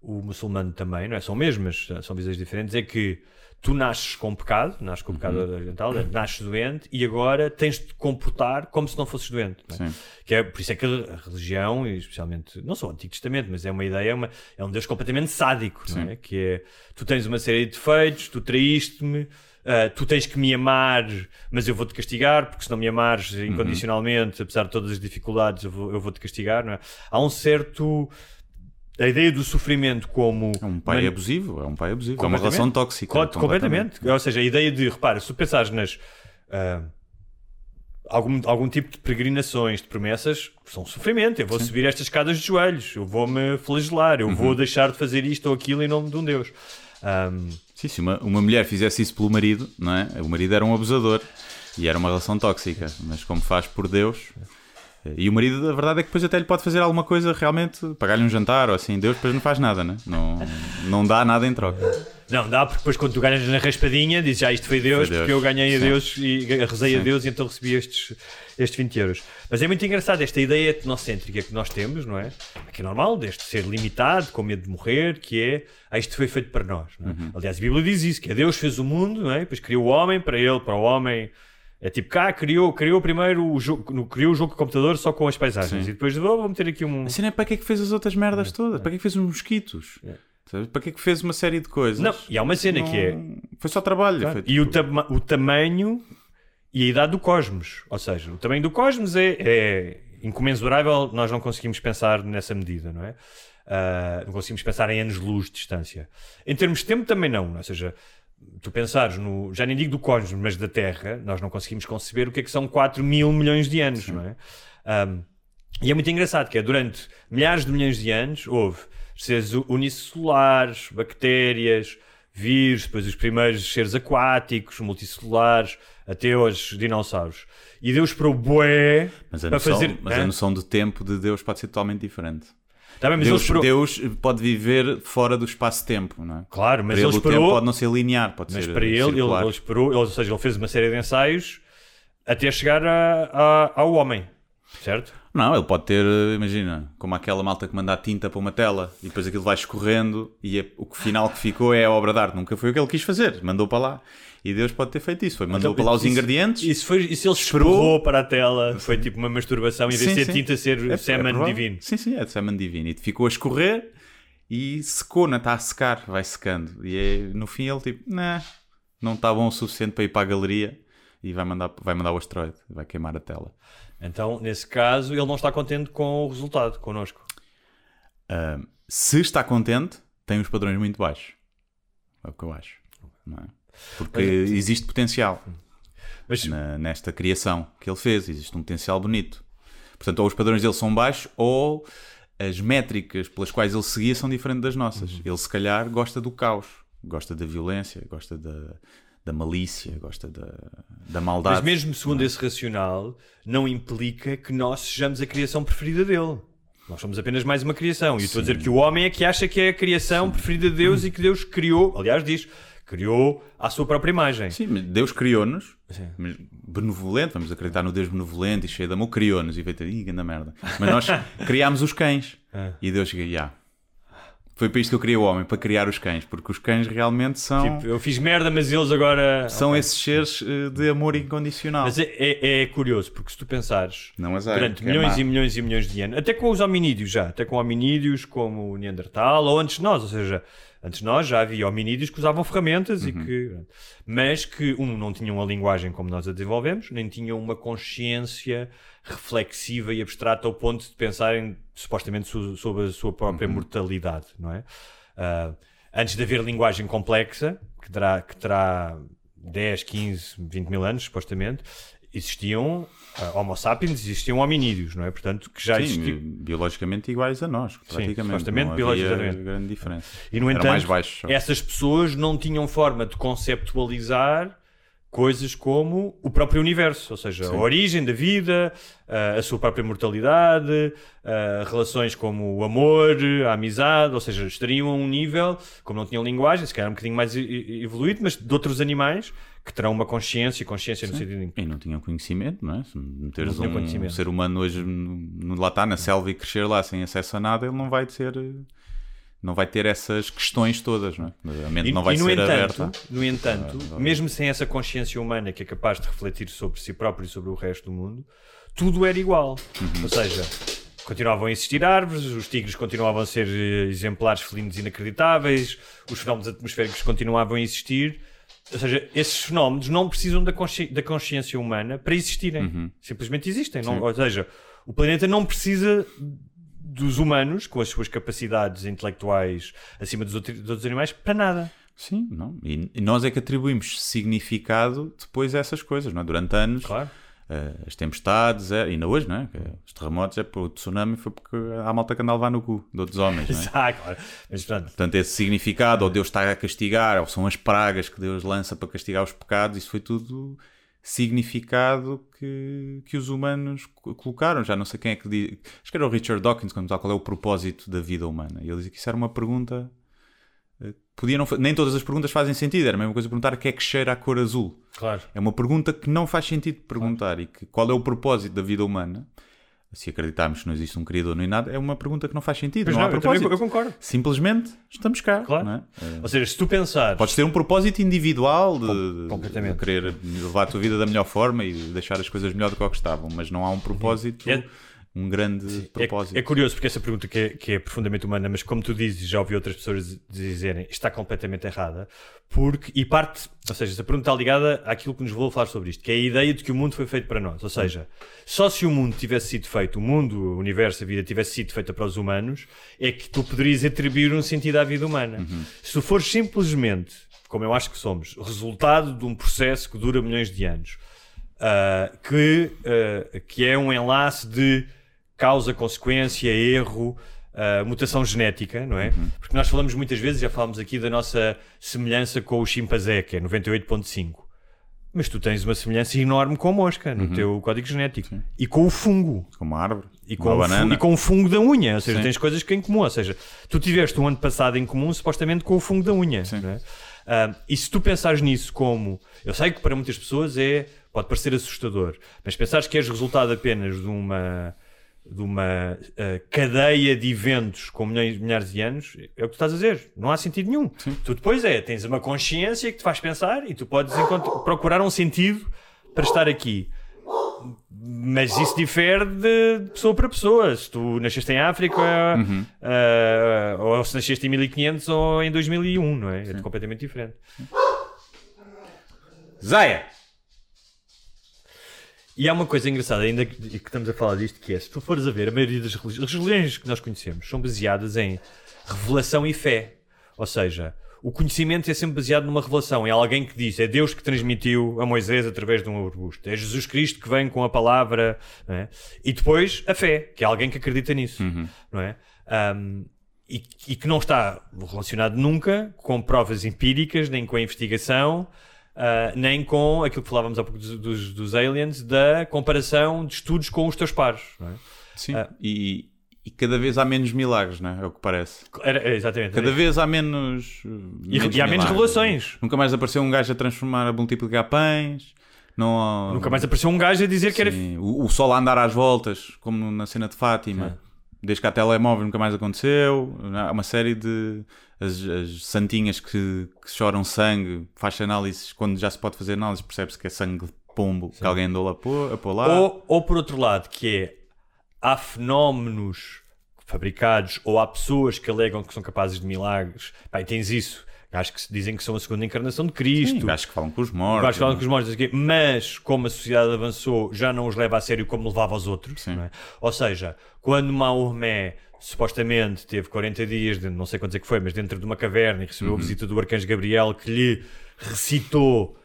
o muçulmano também, não é? São mesmas, são visões diferentes, é que tu nasces com pecado, nasces com pecado oriental, nasces doente e agora tens de te comportar como se não fosses doente. não é? Que é, por isso é que a religião, e especialmente, não só o Antigo Testamento, mas é uma ideia, é, uma, é um Deus completamente sádico, não é? Que é, tu tens uma série de defeitos, tu traíste-me, ah, tu tens que me amar, mas eu vou-te castigar, porque se não me amares incondicionalmente, apesar de todas as dificuldades, eu vou- vou-te castigar, não é? Há um certo. A ideia do sofrimento como. É um pai man- abusivo, é um pai abusivo. É uma Completamente. relação tóxica. Co- completamente. Ou seja, a ideia de, repara, se tu pensares nas. ah, algum, algum tipo de peregrinações, de promessas, são sofrimento. Eu vou subir estas escadas de joelhos, eu vou-me flagelar, eu Uhum. vou deixar de fazer isto ou aquilo em nome de um Deus. Ahm, Sim, se uma, uma mulher fizesse isso pelo marido, não é? O marido era um abusador e era uma relação tóxica, mas como faz por Deus. E o marido, a verdade é que depois até lhe pode fazer alguma coisa realmente, pagar-lhe um jantar ou assim. Deus depois não faz nada, né? não Não dá nada em troca. não, dá, porque depois quando tu ganhas na raspadinha, dizes, ah, isto foi Deus, Foi Deus. porque eu ganhei a Sim. Deus e rezei a Sim. Deus e então recebi estes, estes 20 euros. Mas é muito engraçado esta ideia etnocêntrica que nós temos, não é? Que é normal, deste ser limitado, com medo de morrer, que é, ah, isto foi feito para nós. é? Uhum. Aliás, a Bíblia diz isso, que é Deus fez o mundo, não é? Depois criou o homem para ele, para o homem. É tipo, cá criou, criou primeiro o jogo, criou o jogo de computador só com as paisagens. Sim. E depois, oh, vou meter aqui um... A cena é para que é que fez as outras merdas todas? Para que é que fez os mosquitos? Sabes? Para que é que fez uma série de coisas? Não, e há uma cena que é... Não- Foi só trabalho. Claro. foi E o, tipo- tama- o tamanho e a idade do cosmos. Ou seja, o tamanho do cosmos é, é incomensurável, nós não conseguimos pensar nessa medida, não é? Ah, não conseguimos pensar em anos-luz de distância. Em termos de tempo também não, ou seja, tu pensares no, já nem digo do cosmos, mas da Terra, nós não conseguimos conceber o que é que são 4 mil milhões de anos, não é? Ah, e é muito engraçado que é, durante milhares de milhões de anos houve seres unicelulares, bactérias, vírus, depois os primeiros seres aquáticos, multicelulares, até hoje dinossauros. E Deus esperou bué Mas, a para noção, fazer... mas Hã? a noção de tempo de Deus pode ser totalmente diferente. Tá bem, mas ele Deus, esperou... Deus pode viver fora do espaço-tempo, não é? Claro, mas para ele ele o esperou... tempo pode não ser linear, pode Mas ser para ele, ele, circular. ele esperou, ele- ou seja, ele fez uma série de ensaios até chegar a- a- ao homem, certo? Não, ele pode ter, eh, imagina, como aquela malta que manda a tinta para uma tela e depois aquilo vai escorrendo e é- o final que ficou é a obra de arte. Nunca foi o que ele quis fazer, mandou para lá. E Deus pode ter feito isso. Foi, mandou Então, para lá os isso- ingredientes. E se, foi, e se ele Esperou. esperou para a tela, foi tipo uma masturbação em vez de ser tinta, ser É- é semen provável. divino. Sim, sim, é de semen divino. E ficou a escorrer e secou, não está a secar, vai secando. E é- no fim ele tipo, nah, não está bom o suficiente para ir para a galeria e vai mandar, vai mandar o asteroide, vai queimar a tela. Então, nesse caso, ele não está contente com o resultado connosco. Ah, se está contente, tem os padrões muito baixos. É o que eu acho. é? Porque existe potencial Mas na- nesta criação que ele fez. Existe um potencial bonito. Portanto, ou os padrões dele são baixos ou as métricas pelas quais ele seguia são diferentes das nossas. Uhum. Ele, se calhar, gosta do caos, gosta da violência, gosta da, da malícia, gosta da, da maldade. Mas mesmo segundo esse racional, não implica que nós sejamos a criação preferida dele. Nós somos apenas mais uma criação. E eu estou a dizer que o homem é que acha que é a criação preferida de Deus e que Deus criou, aliás, diz, criou à sua própria imagem. Sim, Deus criou-nos, Sim. mas benevolente, vamos acreditar no Deus benevolente e cheio de amor, criou-nos e veio ter, ih, grande merda. Mas nós criámos os cães. E Deus chega, já. Foi para isto que eu criei o homem, para criar os cães, porque os cães realmente são, Tipo, eu fiz merda, mas eles agora. são Ok. esses seres eh, de amor incondicional. Mas é, é- é curioso, porque se tu pensares Não há, durante é milhões má. e milhões e milhões de anos, até com os hominídeos já, até com hominídeos como o Neandertal, ou antes de nós, ou seja, antes de nós já havia hominídeos que usavam ferramentas Uhum. e que. Mas que, um, não tinham a linguagem como nós a desenvolvemos, nem tinham uma consciência reflexiva e abstrata ao ponto de pensarem supostamente so- sobre a sua própria Uhum. mortalidade, não é? Ah, antes de haver linguagem complexa, que terá, que terá 10, 15, 20 mil anos, supostamente, existiam ah, Homo sapiens, existiam hominídeos, não é? Portanto, que já Sim, existiam. biologicamente iguais a nós, praticamente. supostamente não biologicamente. grande diferença. E no Eram entanto, essas pessoas não tinham forma de conceptualizar coisas como o próprio universo, ou seja, a origem da vida, a sua própria mortalidade, relações como o amor, a amizade, ou seja, estariam a um nível, como não tinham linguagem, se calhar um bocadinho mais evoluído, mas de outros animais que terão uma consciência, consciência no sentido em E não tinham conhecimento, não é? Se meteres um, ser humano hoje lá está, na selva e crescer lá sem acesso a nada, ele não vai ter, eh, não vai ter essas questões todas, não é? A mente E, não vai no ser entanto, aberta. no entanto, Ah, mesmo sem essa consciência humana que é capaz de refletir sobre si próprio e sobre o resto do mundo, tudo era igual. Uhum. Ou seja, continuavam a existir árvores, os tigres continuavam a ser eh, exemplares felinos inacreditáveis, os fenómenos atmosféricos continuavam a existir, ou seja, esses fenómenos não precisam da, consci- da consciência humana para existirem. Uhum. Simplesmente existem. Não, ou seja, o planeta não precisa dos humanos, com as suas capacidades intelectuais acima dos, outros- dos outros animais, para nada. Sim, não. E, e nós é que atribuímos significado depois a essas coisas, não é? Durante anos, Claro. eh, as tempestades, é, ainda hoje, não é? Os terremotos, é o tsunami foi porque há malta que anda a levar no cu de outros homens, não é? Ah, claro. Mas pronto. Portanto, esse significado, ou Deus está a castigar, ou são as pragas que Deus lança para castigar os pecados, isso foi tudo significado que, que os humanos co- colocaram. Já não sei quem é que diz. Acho que era o Richard Dawkins quando perguntava qual é o propósito da vida humana. E ele dizia que isso era uma pergunta. eh, Podia não, nem todas as perguntas fazem sentido. Era a mesma coisa perguntar o que é que cheira a cor azul. Claro. É uma pergunta que não faz sentido perguntar e que qual é o propósito da vida humana. Se acreditarmos que não existe um criador nem nada, é uma pergunta que não faz sentido. Mas não, não, há eu, propósito. eu concordo. Simplesmente estamos cá. Claro. é? Ou seja, se tu pensares. Podes ter um propósito individual de, de querer levar a tua vida da melhor forma e deixar as coisas melhor do que o que estavam, mas não há um propósito, É- um grande É, propósito. é curioso porque essa pergunta que é, que é profundamente humana, mas como tu dizes, já ouvi outras pessoas dizerem, está completamente errada, porque, e parte, ou seja, essa pergunta está ligada àquilo que nos vou falar sobre isto, que é a ideia de que o mundo foi feito para nós. Ou seja, só se o mundo tivesse sido feito, o mundo, o universo, a vida tivesse sido feita para os humanos, é que tu poderias atribuir um sentido à vida humana. Se tu fores simplesmente, como eu acho que somos, resultado de um processo que dura milhões de anos, ah, que, ah, que é um enlace de causa, consequência, erro, ah, mutação genética, não é? Porque nós falamos muitas vezes, já falámos aqui da nossa semelhança com o chimpanzé, que é 98.5. Mas tu tens uma semelhança enorme com a mosca no teu código genético. E com o fungo. Com uma árvore, E uma com, fu- banana. e com o fungo da unha, ou seja, Sim. tens coisas que em comum, ou seja, tu tiveste um ano passado em comum supostamente com o fungo da unha. Ah, e se tu pensares nisso como, eu sei que para muitas pessoas é, pode parecer assustador, mas pensares que és resultado apenas de uma de uma ah, cadeia de eventos com milhões, milhares de anos, é o que tu estás a dizer. Não há sentido nenhum. Tu depois é, tens uma consciência que te faz pensar e tu podes procurar um sentido para estar aqui. Mas isso difere de pessoa para pessoa. Se tu nasceste em África, ah, ou se nasceste em 1500 ou em 2001, não é? É completamente diferente. Zaya! E há uma coisa engraçada, ainda que, que estamos a falar disto, que é, se tu fores a ver, a maioria das religiões, as religiões que nós conhecemos são baseadas em revelação e fé. Ou seja, o conhecimento é sempre baseado numa revelação. É alguém que diz, é Deus que transmitiu a Moisés através de um arbusto. É Jesus Cristo que vem com a palavra. é? E depois a fé, que é alguém que acredita nisso. Não é? Ahm, e, e que não está relacionado nunca com provas empíricas, nem com a investigação, ah, nem com aquilo que falávamos há pouco dos, dos, dos aliens, da comparação de estudos com os teus pares. É? Sim, e, e cada vez há menos milagres, não é? É o que parece. Era- era exatamente. Cada vez há menos. uh, E- e há menos revelações. Nunca mais apareceu um gajo a transformar, a multiplicar pães. Não Nunca mais apareceu um gajo a dizer que era. Sim, o, o sol a andar às voltas, como na cena de Fátima. Desde que há telemóvel nunca mais aconteceu. Há uma série de. As, as santinhas que, que choram sangue, faz análises. Quando já se pode fazer análises, percebe-se que é sangue de pombo que alguém andou a pôr, a pôr lá. Ou, ou por outro lado, que é há fenómenos fabricados ou há pessoas que alegam que são capazes de milagres. Pá, e tens isso. Gajos que dizem que são a segunda encarnação de Cristo. Sim, gajos que falam com os mortos. Gajos que falam com os mortos, quê, mas como a sociedade avançou, já não os leva a sério como levava os outros. É? Ou seja, quando Maomé supostamente teve 40 dias, de, não sei quantos é que foi, mas dentro de uma caverna e recebeu a visita do arcanjo Gabriel que lhe recitou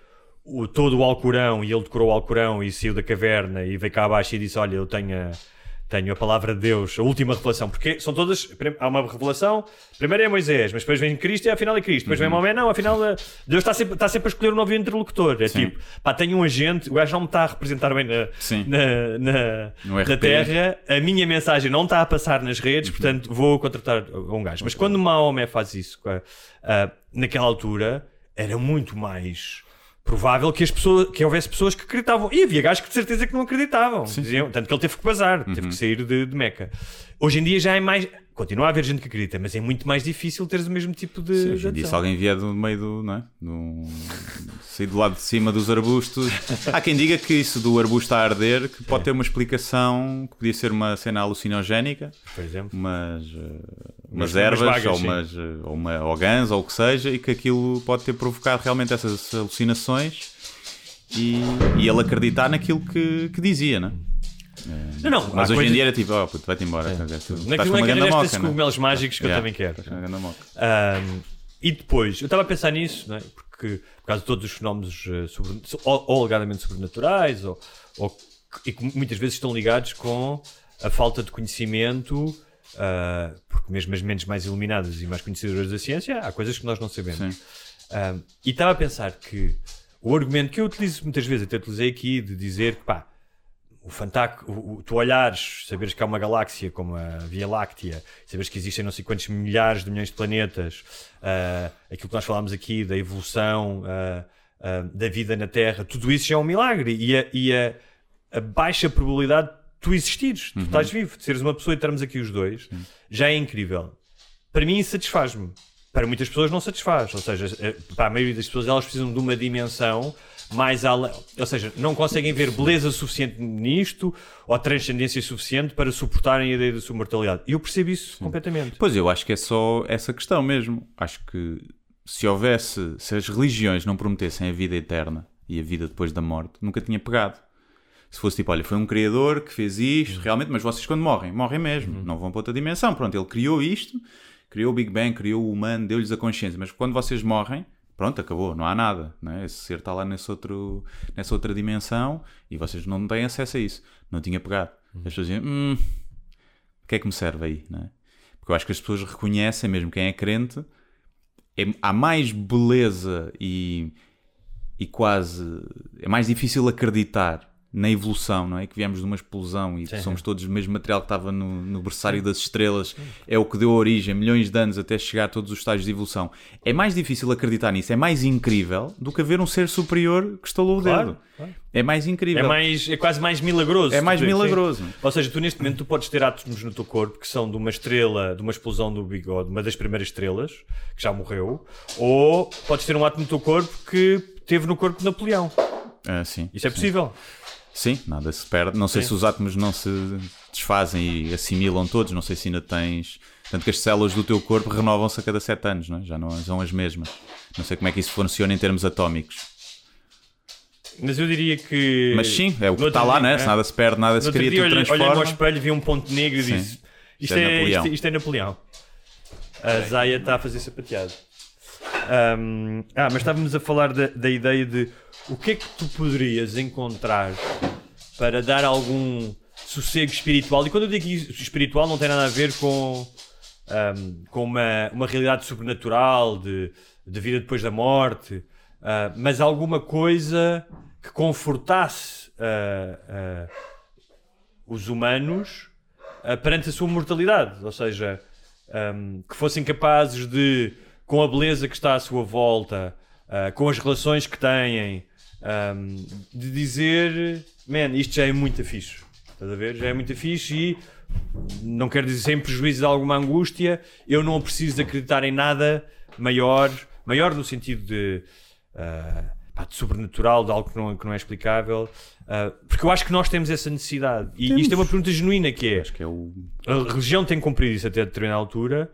o, todo o Alcorão e ele decorou o Alcorão e saiu da caverna e veio cá abaixo e disse: Olha, eu tenho a, tenho a palavra de Deus, a última revelação. Porque são todas. Há uma revelação, primeiro é Moisés, mas depois vem Cristo e afinal é Cristo. Depois vem Maomé, não, afinal eh, Deus está sempre, está sempre a escolher um novo interlocutor. É Sim. tipo, pá, tenho um agente, o gajo não me está a representar bem na, na, na, na terra, a minha mensagem não está a passar nas redes, portanto vou contratar um gajo. Mas quando Maomé faz isso, ah, naquela altura, era muito mais provável que, as pessoas, que houvesse pessoas que acreditavam. E havia gajos que de certeza que não acreditavam. Diziam, tanto que ele teve que bazar, teve que sair de, de Meca. Hoje em dia já é mais. Continua a haver gente que acredita, mas é muito mais difícil teres o mesmo tipo de. Sim, hoje em dia, se alguém vier do meio do. Não é? do sair do lado de cima dos arbustos. Há quem diga que isso do arbusto a arder que pode ter uma explicação que podia ser uma cena alucinogénica, Por exemplo. mas. eh, umas Umas- ervas umas vagas, ou, umas, eh, ou, uma, ou gãs ou o que seja e que aquilo pode ter provocado realmente essas alucinações e, e ele acreditar naquilo que, que dizia, né? Não, não, Mas hoje em coisas- dia era tipo, oh puto, vai-te embora. Estás Naquilo com é que esses né? cogumelos mágicos que eu também quero. e depois, eu estava a pensar nisso, não é? porque por causa de todos os fenómenos eh, sobre, ou, ou alegadamente sobrenaturais, ou, ou e que muitas vezes estão ligados com a falta de conhecimento, ah, porque mesmo as mentes mais iluminadas e mais conhecedoras da ciência, há coisas que nós não sabemos. E estava a pensar que o argumento que eu utilizo muitas vezes, até utilizei aqui, de dizer que pá, o fantástico, o, tu olhares, saberes que há uma galáxia como a Via Láctea, saberes que existem não sei quantos milhares de milhões de planetas, ah, aquilo que nós falámos aqui da evolução ah, ah, da vida na Terra, tudo isso já é um milagre e a, e a- a baixa probabilidade de tu existires, tu estás vivo, de seres uma pessoa e estarmos aqui os dois, já é incrível. Para mim, satisfaz-me. Para muitas pessoas não satisfaz. Ou seja, eh, para a maioria das pessoas, elas precisam de uma dimensão mais além. Ou seja, não conseguem ver beleza suficiente nisto ou transcendência suficiente para suportarem a ideia da sua mortalidade. E eu percebo isso completamente. Pois eu acho que é só essa questão mesmo. Acho que se houvesse, se as religiões não prometessem a vida eterna e a vida depois da morte, nunca tinha pegado. Se fosse tipo, olha, foi um criador que fez isto, realmente, mas vocês quando morrem, morrem mesmo, não vão para outra dimensão. Pronto, ele criou isto, criou o Big Bang, criou o humano, deu-lhes a consciência, mas quando vocês morrem, pronto, acabou, não há nada. Né? Esse ser está lá nesse outro, nessa outra dimensão e vocês não têm acesso a isso. Não tinha pegado. As pessoas diziam, hum, o que é que me serve aí? Né? Porque eu acho que as pessoas reconhecem, mesmo quem é crente, é- há mais beleza e, e quase. É mais difícil acreditar na evolução, não é? Que viemos de uma explosão e Sim. somos todos o mesmo material que estava no, no berçário das estrelas, é o que deu origem, milhões de anos até chegar a todos os estágios de evolução. É mais difícil acreditar nisso, é mais incrível do que haver um ser superior que estalou o Claro, dedo. claro. É mais incrível. É, mais, é quase mais milagroso. É mais Tu- sim. milagroso. Ou seja, tu neste momento tu podes ter átomos no teu corpo que são de uma estrela, de uma explosão do bigode, uma das primeiras estrelas, que já morreu, ou podes ter um átomo no teu corpo que teve no corpo de Napoleão. Ah, sim, Isso é sim. possível. Sim, nada se perde. Não sei Sim. se os átomos não se desfazem e assimilam todos. Não sei se ainda tens. Tanto que as células do teu corpo renovam-se a cada 7 anos, não é? já não são as mesmas. Não sei como é que isso funciona em termos atómicos. Mas eu diria que. Mas sim, é o que está outro lá, dia- né? Se é. nada se perde, nada se cria, dia tudo olhei- olhei-me ao transforma. espelho, vi um ponto negro e disse: Isto Isto é é, Napoleão." isto, isto é Napoleão. A Zaya está a fazer sapateado. Ahm, ah, mas estávamos a falar da, da ideia de o que é que tu poderias encontrar para dar algum sossego espiritual. E quando eu digo espiritual, não tem nada a ver com, ahm, com uma, uma realidade sobrenatural de, de vida depois da morte, ah, mas alguma coisa que confortasse ah, ah, os humanos perante a sua mortalidade, ou seja, ahm, que fossem capazes de, com a beleza que está à sua volta, ah, com as relações que têm, ahm, de dizer, man, isto já é muito fixe, estás a ver? Já é muito fixe e não quero dizer sem prejuízo de alguma angústia, eu não preciso de acreditar em nada maior, maior no sentido de, ah, pá, de sobrenatural, de algo que não, que não é explicável, ah, porque eu acho que nós temos essa necessidade. E isto é uma pergunta genuína que é, Acho que é o. a religião tem cumprido isso até a determinada altura,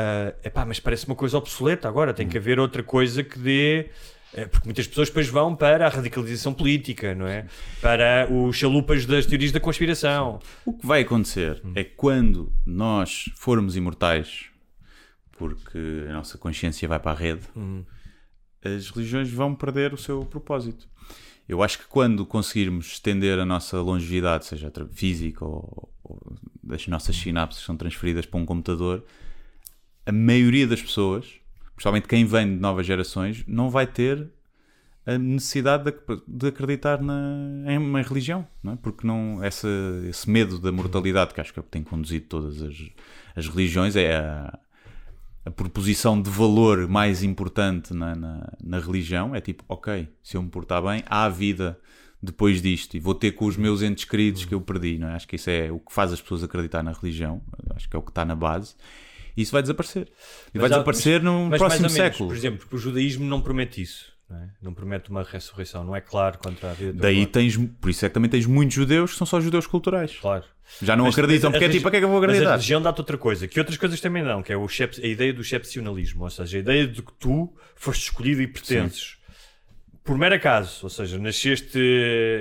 ah, epá, mas parece uma coisa obsoleta agora, tem que haver outra coisa que dê... eh, Porque muitas pessoas depois vão para a radicalização política, não é? Para os chalupas das teorias da conspiração. O que vai acontecer é que quando nós formos imortais, porque a nossa consciência vai para a rede, as religiões vão perder o seu propósito. Eu acho que quando conseguirmos estender a nossa longevidade, seja física ou, ou das nossas sinapses são transferidas para um computador, a maioria das pessoas, principalmente quem vem de novas gerações, não vai ter a necessidade de, de acreditar na, em uma religião, não é? porque não, essa, esse medo da mortalidade, que acho que tem conduzido todas as, as religiões, é a, a proposição de valor mais importante na, na, na religião. É tipo, ok, se eu me portar bem, há vida depois disto e vou ter com os meus entes queridos que eu perdi. Não é? Acho que isso é o que faz as pessoas acreditar na religião, acho que é o que está na base. E isso vai desaparecer. E vai Mas há- desaparecer no Mas próximo ou menos, século. Por exemplo, porque o judaísmo não promete isso. Não, é? não promete uma ressurreição, não é claro contra a vida. Daí tens, por isso é que também tens muitos judeus que são só judeus culturais. Claro. Já não Mas- acreditam, mas a porque é tipo, para que é que eu vou Mas a acreditar? religião dá-te outra coisa, que outras coisas também dão, que é o a ideia do excepcionalismo, ou seja, a ideia de que tu foste escolhido e pertences. Por mero acaso, ou seja, nasceste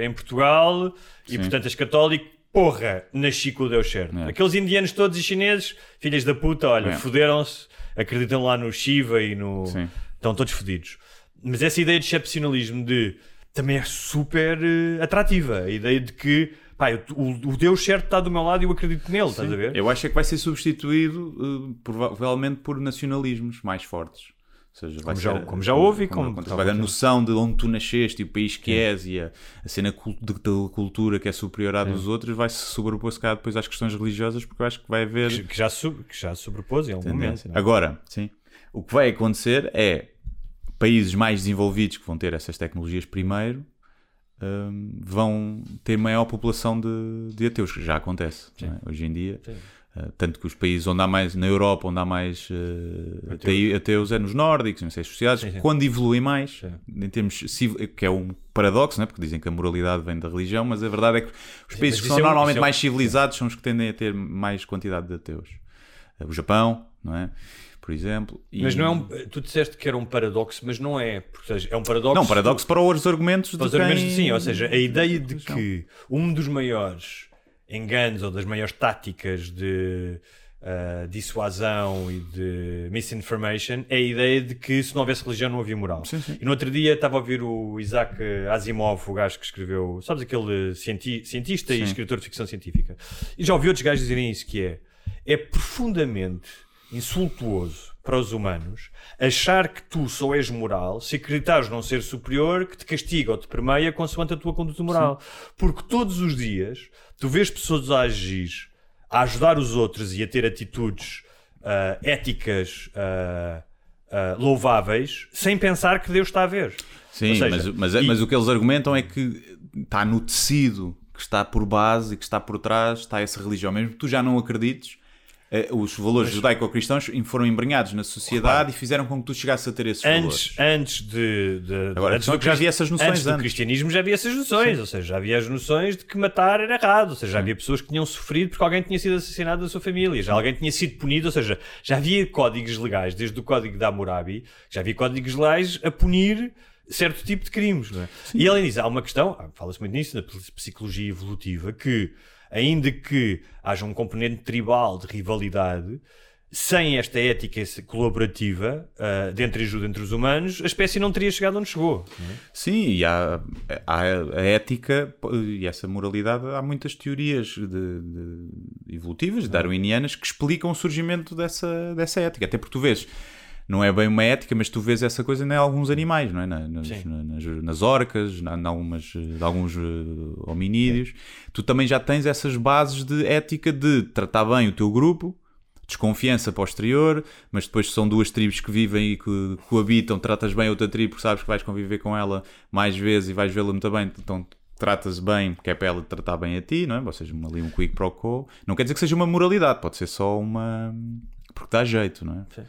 em Portugal e portanto és católico, porra, nasci com o Deus certo. É. Aqueles indianos todos e chineses, filhas da puta, olha, É. fuderam-se, acreditam lá no Shiva e no. Sim. Estão todos fodidos. Mas essa ideia de excepcionalismo de também é super eh, atrativa. A ideia de que pá, eu- o, o Deus certo está do meu lado e eu acredito nele, estás a ver? Eu acho é que vai ser substituído uh, provavelmente por nacionalismos mais fortes. Seja, Como já- ser- como já houve como- como- vai a noção de onde tu nasceste e o país que és e a, a cena de, da cultura que é superior à dos outros vai se sobrepor se calhar depois às questões religiosas porque eu acho que vai haver Que, que já, sub, que já sobrepôs em algum momento. é? Agora, sim, o que vai acontecer é países mais desenvolvidos que vão ter essas tecnologias primeiro hum, vão ter maior população de, de ateus, que já acontece é? hoje em dia. Uh, tanto que os países onde há mais, na Europa, onde há mais uh, ateus. ateus é nos nórdicos, não sei, as sociedades, Sim, sim. quando evoluem mais, em termos civil, que é um paradoxo, não é? porque dizem que a moralidade vem da religião, mas a verdade é que os países que são é um- normalmente é um- mais civilizados são os que tendem a ter mais quantidade de ateus. Uh, O Japão, não é? Por exemplo. E- Mas não é um, tu disseste que era um paradoxo, mas não é. Porque, seja, é um paradoxo. Não, paradoxo para os argumentos Para de os argumentos quem... de sim, ou seja, a ideia de que um dos maiores enganos ou das maiores táticas de ah, dissuasão e de misinformation é a ideia de que se não houvesse religião não havia moral. Sim, sim. E no outro dia estava a ouvir o Isaac Asimov, o gajo que escreveu, sabes aquele cienti- cientista e Sim. escritor de ficção científica. E já ouvi outros gajos dizerem isso, que é, é profundamente insultuoso para os humanos achar que tu só és moral se acreditares num ser superior que te castiga ou te permeia consoante a tua conduta moral. Porque todos os dias tu vês pessoas a agir, a ajudar os outros e a ter atitudes ah, éticas ah, ah, louváveis sem pensar que Deus está a ver. Sim, seja, mas, mas, e- mas o que eles argumentam é que está no tecido que está por base e que está por trás, está essa religião. Mesmo que tu já não acredites, os valores judaico-cristãos foram embrenhados na sociedade e fizeram com que tu chegasses a ter esses Antes, valores. antes de, de- Agora, antes é do já havia essas noções antes do antes. cristianismo já havia essas noções, ou seja, já havia as noções de que matar era errado, ou seja, já havia pessoas que tinham sofrido porque alguém tinha sido assassinado da sua família, já alguém tinha sido punido, ou seja, já havia códigos legais, desde o código da Hammurabi, já havia códigos legais a punir certo tipo de crimes, não é? E além disso, há uma questão, fala-se muito nisso na psicologia evolutiva, que ainda que haja um componente tribal de rivalidade, sem esta ética colaborativa uh, de entreajuda entre os humanos, a espécie não teria chegado onde chegou. é? Sim, e há, há a ética e essa moralidade, há muitas teorias de, de- evolutivas, darwinianas, que explicam o surgimento dessa, dessa ética. Até porque tu vês, não é bem uma ética, mas tu vês essa coisa em alguns animais, não é? Na- nas, Sim. na- nas, nas orcas, em algumas, alguns eh, hominídeos. Tu também já tens essas bases de ética de tratar bem o teu grupo, desconfiança posterior, mas depois são duas tribos que vivem e que coabitam, tratas bem a outra tribo porque sabes que vais conviver com ela mais vezes e vais vê-la muito bem, então tratas bem porque é para ela tratar bem a ti, não é? Ou seja, ali um quick pro quo. Não quer dizer que seja uma moralidade, pode ser só uma... porque dá jeito, não é?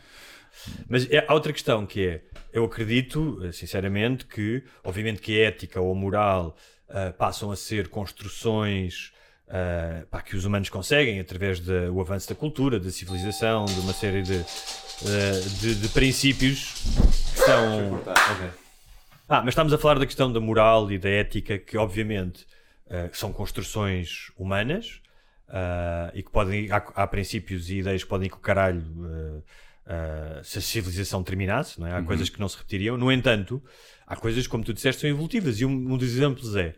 Mas é- há outra questão que é, eu acredito, eh, sinceramente, que obviamente que a ética ou a moral ah, passam a ser construções ah, pá, que os humanos conseguem através do avanço da cultura, da civilização, de uma série de, ah, de, de princípios que são... Ok. Ah, mas estamos a falar da questão da moral e da ética, que obviamente são construções humanas ah, e que podem, há, há princípios e ideias que podem ir com o caralho eh, ah, se a civilização terminasse, não é? há coisas que não se repetiriam. No entanto, há coisas, como tu disseste, são evolutivas. E um, um dos exemplos é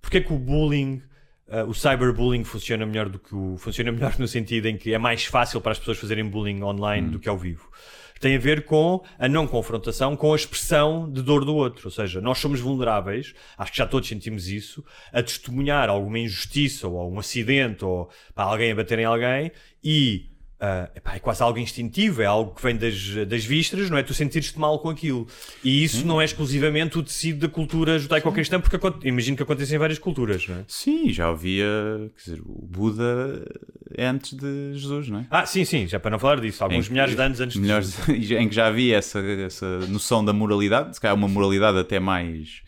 porque é que o bullying, ah, o cyberbullying funciona melhor do que o. funciona melhor no sentido em que é mais fácil para as pessoas fazerem bullying online do que ao vivo. Tem a ver com a não confrontação, com a expressão de dor do outro. Ou seja, nós somos vulneráveis, acho que já todos sentimos isso, a testemunhar alguma injustiça ou um acidente ou pá, alguém a bater em alguém e ah, epá, é quase algo instintivo, é algo que vem das, das vistas, não é? Tu sentires-te mal com aquilo. E isso não é exclusivamente o tecido da cultura judaico-cristã, porque imagino que acontece em várias culturas, não é? Sim, já havia. Quer dizer, o Buda é antes de Jesus, não é? Ah, sim, sim, já para não falar disso, alguns que- milhares de anos antes de Jesus. em que já havia essa, essa noção da moralidade, se calhar uma moralidade até mais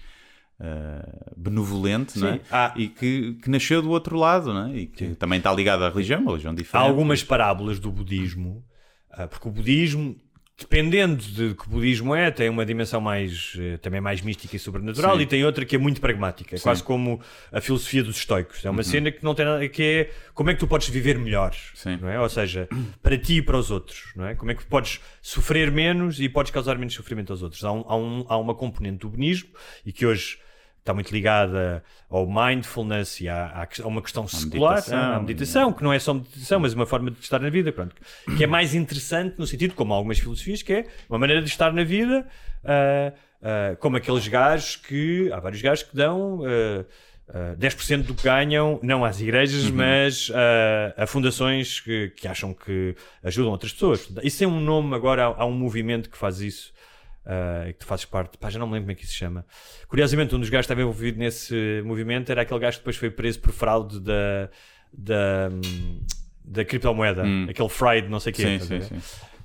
ah, benevolente, não é? Sim. Ah. E que, que nasceu do outro lado, não é? E que também está ligada à religião, uma religião Há diferente. algumas parábolas do budismo, ah, porque o budismo, dependendo de que o budismo é, tem uma dimensão mais eh, também mais mística e sobrenatural Sim. e tem outra que é muito pragmática, é quase como a filosofia dos estoicos. É uma cena que não tem nada que é como é que tu podes viver melhor, Sim. não é? Ou seja, para ti e para os outros, não é? Como é que podes sofrer menos e podes causar menos sofrimento aos outros. Há, um- há um- há uma componente do budinismo e que hoje está muito ligada ao mindfulness e à, à a uma questão secular, meditação, à à meditação, que não é só meditação, mas uma forma de estar na vida, pronto, que é mais interessante no sentido, como algumas filosofias, que é uma maneira de estar na vida, ah, ah, como aqueles gajos que, há vários gajos que dão ah, ah, 10% do que ganham, não às igrejas, mas ah, a fundações que, que acham que ajudam outras pessoas. Isso é um nome agora, há, há um movimento que faz isso. Ah, e que tu fazes parte, pá, já não me lembro como é que isso se chama. Curiosamente, um dos gajos que estava envolvido nesse movimento era aquele gajo que depois foi preso por fraude da, da, hum, da criptomoeda, aquele Fried, não sei o quê. Sim, sim, sim.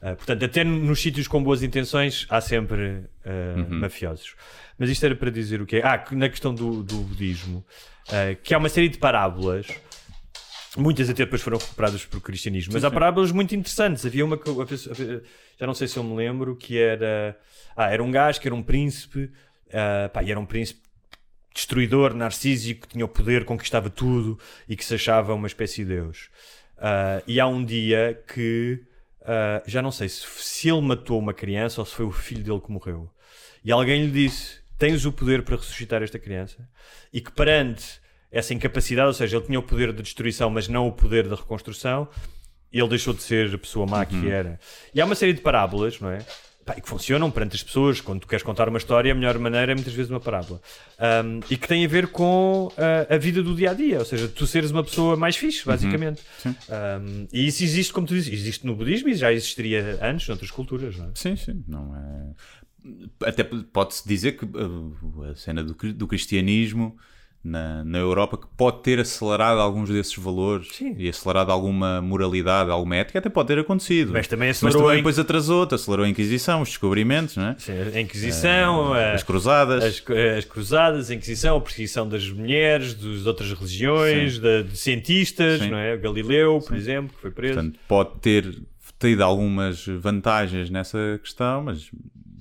Uh, portanto, até nos sítios com boas intenções há sempre uh, mafiosos. Mas isto era para dizer o quê? Ah, na questão do, do budismo, uh, que há uma série de parábolas, muitas até depois foram recuperadas por cristianismo, mas há parábolas muito interessantes. Havia uma que eu- já não sei se eu me lembro, que era. Ah, era um gajo que era um príncipe, uh, pá, e era um príncipe destruidor, narcísico, que tinha o poder, conquistava tudo e que se achava uma espécie de Deus. Ah, e há um dia que ah, já não sei se, se ele matou uma criança ou se foi o filho dele que morreu. E alguém lhe disse: Tens o poder para ressuscitar esta criança? E que perante essa incapacidade, ou seja, ele tinha o poder de destruição, mas não o poder da reconstrução, ele deixou de ser a pessoa má que era. E há uma série de parábolas, não é? Pá, e que funcionam perante as pessoas. Quando tu queres contar uma história, a melhor maneira é muitas vezes uma parábola. Um, e que tem a ver com uh, a vida do dia a dia, ou seja, tu seres uma pessoa mais fixe, basicamente. Um, e isso existe, como tu dizes, existe no budismo e já existiria antes noutras culturas, não é? Sim, sim, não é. Até pode-se dizer que uh, a cena do, do cristianismo na, na Europa que pode ter acelerado alguns desses valores Sim. e acelerado alguma moralidade, alguma ética, até pode ter acontecido. Mas também Mas acelerou também a- depois atrasou-te, acelerou a Inquisição, os descobrimentos, não é? Sim, a Inquisição, a- As cruzadas. as, as cruzadas, a Inquisição, a perseguição das mulheres, das outras religiões, da- de cientistas, Sim. não é? Galileu, por exemplo, que foi preso. Portanto, pode ter tido algumas vantagens nessa questão, mas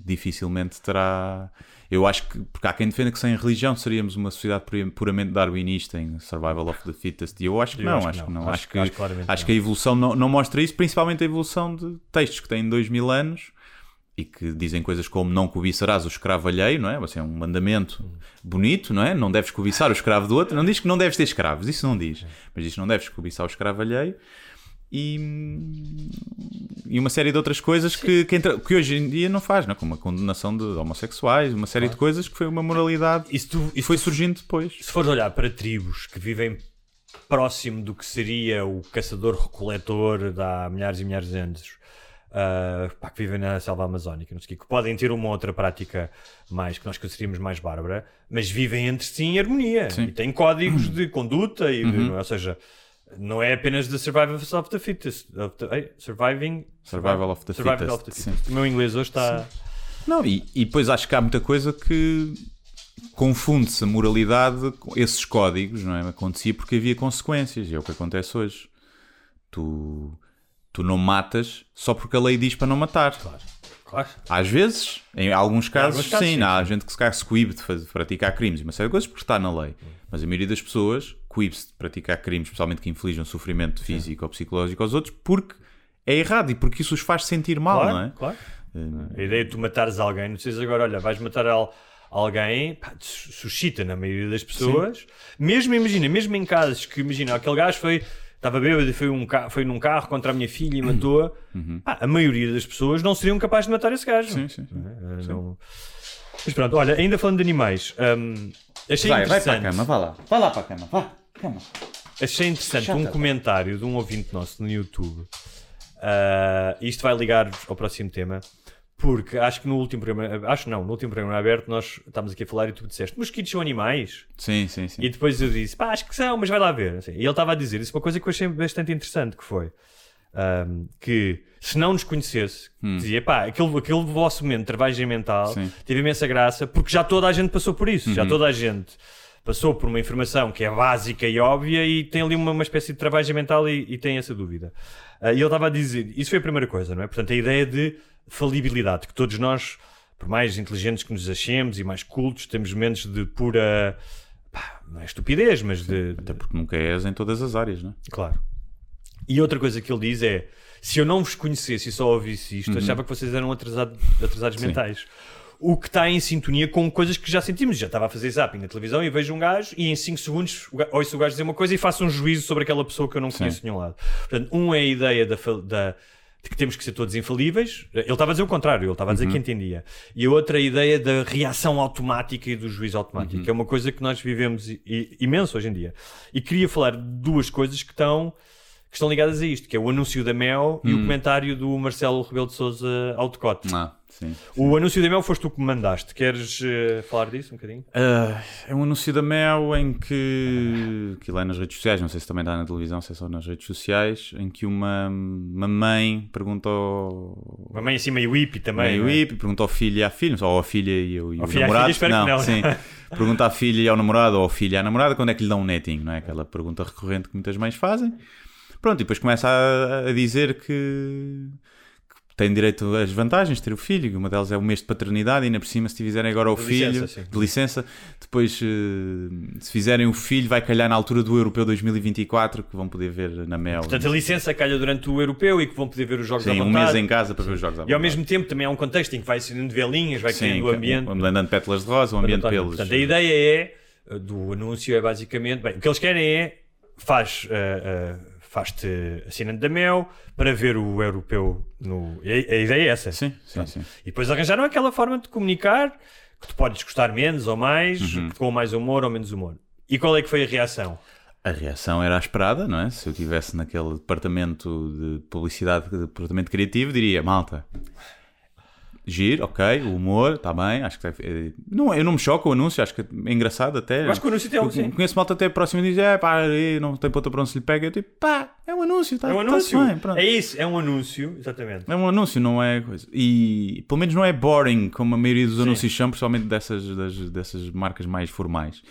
dificilmente terá. Eu acho que, porque há quem defenda que sem religião seríamos uma sociedade pura- puramente darwinista em survival of the fittest, e eu acho que Eu não, acho que acho que não. Acho Acho que- acho acho que a evolução não, não mostra isso, principalmente a evolução de textos que têm dois mil anos e que dizem coisas como não cobiçarás o escravo alheio, não é? Você é um mandamento bonito, não é? Não deves cobiçar o escravo do outro. Não diz que não deves ter escravos, isso não diz. Mas diz que não deves cobiçar o escravo alheio. E, e uma série de outras coisas que, que, entra- que hoje em dia não faz, não é? como a condenação de homossexuais, uma série de coisas que foi uma moralidade E tu- foi surgindo depois. se fores olhar para tribos que vivem próximo do que seria o caçador-recoletor de há milhares e milhares de anos, ah, pá, que vivem na selva amazónica, não sei o quê, que podem ter uma outra prática mais que nós consideríamos mais bárbara, mas vivem entre si em harmonia Sim. e têm códigos de conduta, e de- ou seja, não é apenas the survival of the fittest, of the- surviving Survival of the survival fittest, of the sim. fittest. O meu inglês hoje está. Não, e, e depois acho que há muita coisa que confunde-se a moralidade com esses códigos, não é? Acontecia porque havia consequências, e é o que acontece hoje. Tu, tu não matas só porque a lei diz para não matar. Claro. Às vezes, em alguns casos, alguns casos, sim, sim, há gente que se se coíbe de, fazer- de praticar crimes e uma série de coisas porque está na lei. Mas a maioria das pessoas coíbe-se de praticar crimes, especialmente que inflijam sofrimento físico ou psicológico aos outros, porque é errado e porque isso os faz sentir mal, claro, não é? Claro. A ideia de tu matares alguém, não precisas agora, olha, vais matar al- alguém, pá, su- suscita na maioria das pessoas, mesmo, imagina, mesmo em casos que, imagina, aquele gajo foi, estava bêbado e foi, um foi num carro contra a minha filha e matou-a, pá, a maioria das pessoas não seriam capazes de matar esse gajo. Uhum. Sim, sim, sim. Eh, não- Mas pronto, olha, ainda falando de animais, hum, achei Vai, vai interessante. para a cama, vá lá. Vá lá para a cama, vá. Achei interessante Chata, um pá. comentário de um ouvinte nosso no YouTube Ah, isto vai ligar ao próximo tema. Porque acho que no último programa, acho não, no último programa aberto, nós estávamos aqui a falar e tu disseste: mosquitos são animais? Sim, sim, sim. E depois eu disse: pá, acho que são, mas vai lá ver. Assim, e ele estava a dizer isso, uma coisa que eu achei bastante interessante: que foi ahm, que se não nos conhecesse, dizia pá, aquele, aquele vosso momento de travagem mental Sim. teve imensa graça porque já toda a gente passou por isso, já toda a gente passou por uma informação que é básica e óbvia e tem ali uma, uma espécie de travagem mental e, e tem essa dúvida. Ah, e ele estava a dizer: isso foi a primeira coisa, não é? Portanto, a ideia de falibilidade, que todos nós, por mais inteligentes que nos achemos e mais cultos, temos momentos de pura. pá, não é estupidez, mas de, Até porque nunca és em todas as áreas, não é? Claro. E outra coisa que ele diz é: se eu não vos conhecesse e só ouvisse isto, achava que vocês eram atrasado- atrasados Sim. mentais. O que está em sintonia com coisas que já sentimos. Já estava a fazer zapping na televisão e vejo um gajo e em 5 segundos ouço o gajo dizer uma coisa e faço um juízo sobre aquela pessoa que eu não conheço de nenhum lado. Portanto, um é a ideia da, da- de que temos que ser todos infalíveis. Ele estava a dizer o contrário, ele estava a dizer que entendia. E a outra é a ideia da reação automática e do juízo automático, que é uma coisa que nós vivemos imenso hoje em dia. E queria falar de duas coisas que estão que estão ligadas a isto, que é o anúncio da Mel e o comentário do Marcelo Rebelo de Sousa ao decote. Ah, sim. O anúncio da Mel foste tu que me mandaste. Queres eh, falar disso um bocadinho? Ah, é um anúncio da Mel em que. que lá é nas redes sociais, não sei se também dá na televisão, se é só nas redes sociais, em que uma, uma mãe pergunta ao. Uma mãe assim meio hippie também. meio não é? hippie, pergunta ao filho e à filha, ou à filha e, ao- e Ao filho à namorado. filha, que não. sim. Pergunta à filha e ao namorado, ou ao filho e à namorada, quando é que lhe dão um netinho, não é? Aquela pergunta recorrente que muitas mães fazem. Pronto, e depois começa a, a dizer que, que tem direito às vantagens de ter o filho, uma delas é o mês de paternidade, e ainda por cima, se fizerem agora o De filho, licença, de licença, depois, eh, se fizerem o filho, vai calhar na altura do Europeu 2024, que vão poder ver na Mel. Portanto, a licença calha durante o europeu e que vão poder ver os jogos à Sim, um vontade. mês em casa para ver os jogos à E ao vontade. mesmo tempo também há um contexto em que vai acendendo velinhas, vai Sim, criando o ambiente. um- andando pétalas de rosa, um ambiente António. pelos. Portanto, a ideia é, uh, do anúncio é basicamente, bem, o que eles querem é, faz, uh, uh, faz-te assinante da Mel para ver o europeu no... A, a ideia é essa. Sim, sim, sim. E depois arranjaram aquela forma de comunicar que tu podes gostar menos ou mais, Uhum. com mais humor ou menos humor. E qual é que foi a reação? A reação era a esperada, não é? Se eu estivesse naquele departamento de publicidade, de departamento criativo, diria, malta, giro, ok, o humor, está bem, acho que eh, não, eu não me choco o anúncio, acho que é engraçado até. Eu acho que o anúncio tem algo, sim. Conheço malta até próximo e diz, é pá, não tem ponta para onde se lhe pega. Eu tipo, pá, é um anúncio, está É um tá anúncio. bem, pronto. é isso, é um anúncio, exatamente. É um anúncio, não é coisa. E pelo menos não é boring, como a maioria dos anúncios são, principalmente dessas, das- dessas marcas mais formais.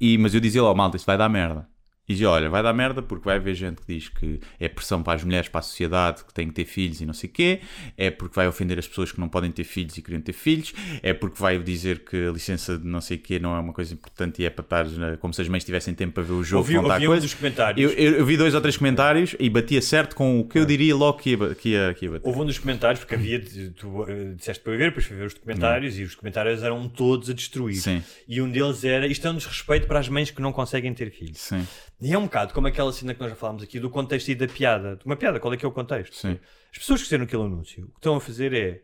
E, mas eu dizia lá, malta, isto vai dar merda. E dizia, olha, vai dar merda porque vai haver gente que diz que é pressão para as mulheres, para a sociedade, que têm que ter filhos e não sei o quê. É porque vai ofender as pessoas que não podem ter filhos e queriam ter filhos. É porque vai dizer que a licença de não sei o quê não é uma coisa importante e é para estar como se as mães tivessem tempo para ver o jogo. Ouvi, contar ouvi um coisas. dos comentários. Eu, eu- eu vi dois ou três comentários e batia certo com o que eu diria logo que ia, que ia, que ia bater. Houve um dos comentários, porque havia, tu eh, disseste para eu ver, depois fui ver os documentários e os comentários eram todos a destruir. Sim. E um deles era: isto é um desrespeito para as mães que não conseguem ter filhos. Sim. E é um bocado como aquela cena que nós já falámos aqui do contexto e da piada. De uma piada, qual é que é o contexto? Sim. As pessoas que fizeram aquele anúncio, o que estão a fazer é: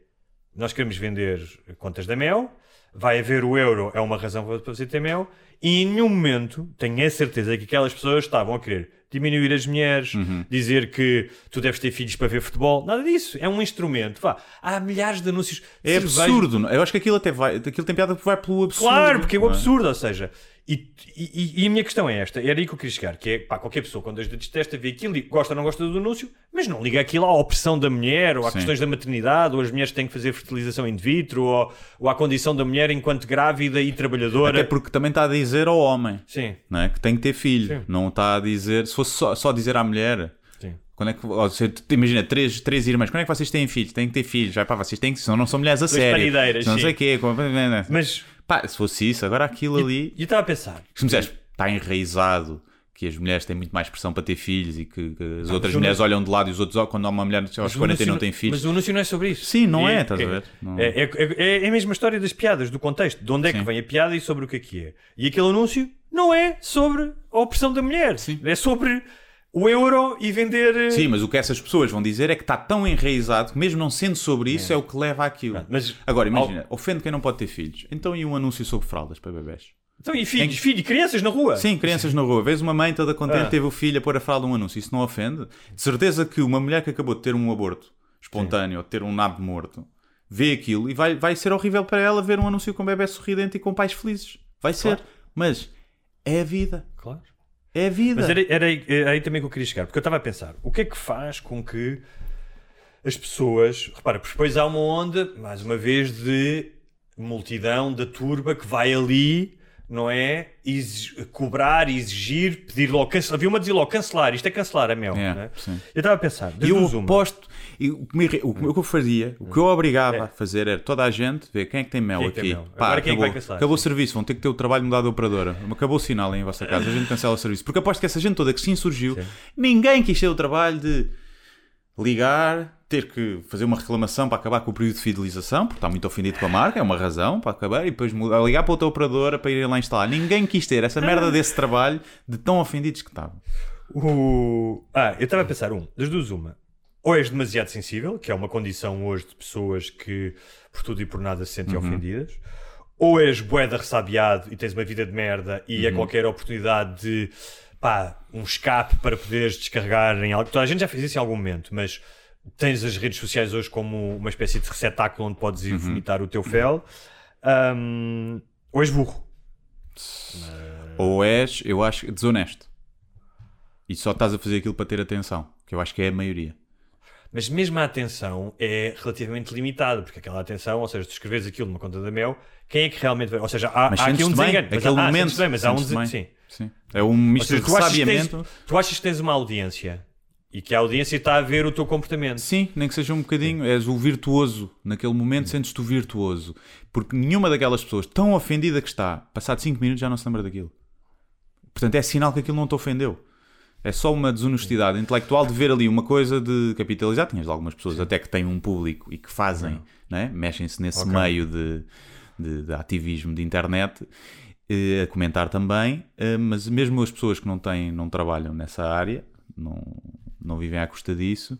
nós queremos vender contas da Mel, vai haver o euro, é uma razão para você ter Mel, e em nenhum momento tenho a certeza que aquelas pessoas estavam a querer diminuir as mulheres, Uhum. dizer que tu deves ter filhos para ver futebol, nada disso. É um instrumento. Vá, há milhares de anúncios. É absurdo. não? Eu acho que aquilo até vai. Aquilo tem piada porque vai pelo absurdo. Claro, porque é o não absurdo, ou seja, e, e- e a minha questão é esta, era aí que eu queria chegar, que é, pá, qualquer pessoa com dois dedos de testa vê aquilo e gosta ou não gosta do anúncio, mas não liga aquilo à opressão da mulher, ou a Sim. questões da maternidade, ou as mulheres têm que fazer fertilização in vitro, ou, ou à condição da mulher enquanto grávida e trabalhadora. Até porque também está a dizer ao homem Sim, não é? que tem que ter filho. Sim. Não está a dizer. Se fosse só, só dizer à mulher. sim. Quando é que, tu- imagina, três, três irmãs, quando é que vocês têm filhos? Têm que ter filhos, vai pá, vocês têm que, senão não são mulheres a sério. parideiras, Senão não sei o quê. como- Mas, Pá, se fosse isso, agora aquilo ali. e eu estava a pensar, Se me está enraizado que as mulheres têm muito mais pressão para ter filhos e que, que as outras mas o mulheres olham de lado e os outros, quando há uma mulher aos mas o 40 e não tem filhos. Mas o anúncio não é sobre isso. Sim, não é, estás a ver? Não- É, é, é- é a mesma história das piadas, do contexto. De onde é que Sim. vem a piada e sobre o que é que é. E aquele anúncio não é sobre a opressão da mulher. É sobre o euro e vender. eh, Sim, mas o que essas pessoas vão dizer é que está tão enraizado que, mesmo não sendo sobre isso, é, o que leva àquilo. Mas Agora, imagina, ofende quem não pode ter filhos. Então, e um anúncio sobre fraldas para bebés? Então, e filhos, filhos, crianças na rua? Sim, crianças na rua. Vês uma mãe toda contente, Ah. teve o filho a pôr a fralda um anúncio. Isso não ofende? De certeza que uma mulher que acabou de ter um aborto espontâneo, ou de ter um nabo morto, vê aquilo e vai, vai ser horrível para ela ver um anúncio com um bebê sorridente e com pais felizes. Vai ser. Claro. Mas é a vida. Claro. É a vida. Mas era, era aí, era aí também que eu queria chegar, porque eu estava a pensar, o que é que faz com que as pessoas, repara, porque depois há uma onda, mais uma vez, de multidão da turba que vai ali, não é? Cobrar, exigir, pedir logo, cancelar. Havia uma a dizer logo, cancelar, isto é cancelar, é meu. É, não é? sim. Eu estava a pensar, E eu aposto, e o que, me irri- o que eu fazia, o que eu obrigava a fazer era toda a gente ver quem é que tem mel Quem é que tem aqui. mel? Pá, Agora quem é que acabou, vai cancelar? acabou o Sim. serviço, vão ter que ter o trabalho mudado de operadora. Acabou o sinal em vossa casa, a gente cancela o serviço. Porque aposto que essa gente toda que se insurgiu, ninguém quis ter o trabalho de ligar, ter que fazer uma reclamação para acabar com o período de fidelização, porque está muito ofendido com a marca, é uma razão para acabar, e depois mudar- ligar para outra operadora para irem lá instalar. Ninguém quis ter essa merda desse trabalho de tão ofendidos que estavam. O... Ah, eu estava a pensar, um, das duas uma. Ou és demasiado sensível, que é uma condição hoje de pessoas que por tudo e por nada se sentem ofendidas. Ou és boeda ressabiado e tens uma vida de merda e a qualquer oportunidade de pá, um escape para poderes descarregar em algo. Toda a gente já fez isso em algum momento, mas tens as redes sociais hoje como uma espécie de receptáculo onde podes ir vomitar o teu fel. Ahm, ou és burro. Ou és, eu acho, desonesto. E só estás a fazer aquilo para ter atenção, que eu acho que é a maioria. Mas mesmo a atenção é relativamente limitada, porque aquela atenção, ou seja, tu escreves aquilo numa conta da Mel, quem é que realmente vai. Ou seja, há, há aqui um desengano. Mas aquele há, ah, momento. bem, mas há um desengano. Sim. Sim. É um misto seja, de tu achas, que tens, sabiamento. tu achas que tens uma audiência e que a audiência está a ver o teu comportamento. Sim, nem que seja um bocadinho. És o virtuoso. Naquele momento sentes-te o virtuoso. Porque nenhuma daquelas pessoas, tão ofendida que está, passado 5 minutos já não se lembra daquilo. Portanto, é sinal que aquilo não te ofendeu. É só uma desonestidade intelectual de ver ali uma coisa de capitalizar. Tinhas algumas pessoas até que têm um público e que fazem, né? mexem-se nesse meio de, de, de ativismo de internet, eh, a comentar também. eh, mas mesmo as pessoas que não têm, não trabalham nessa área, não, não vivem à custa disso,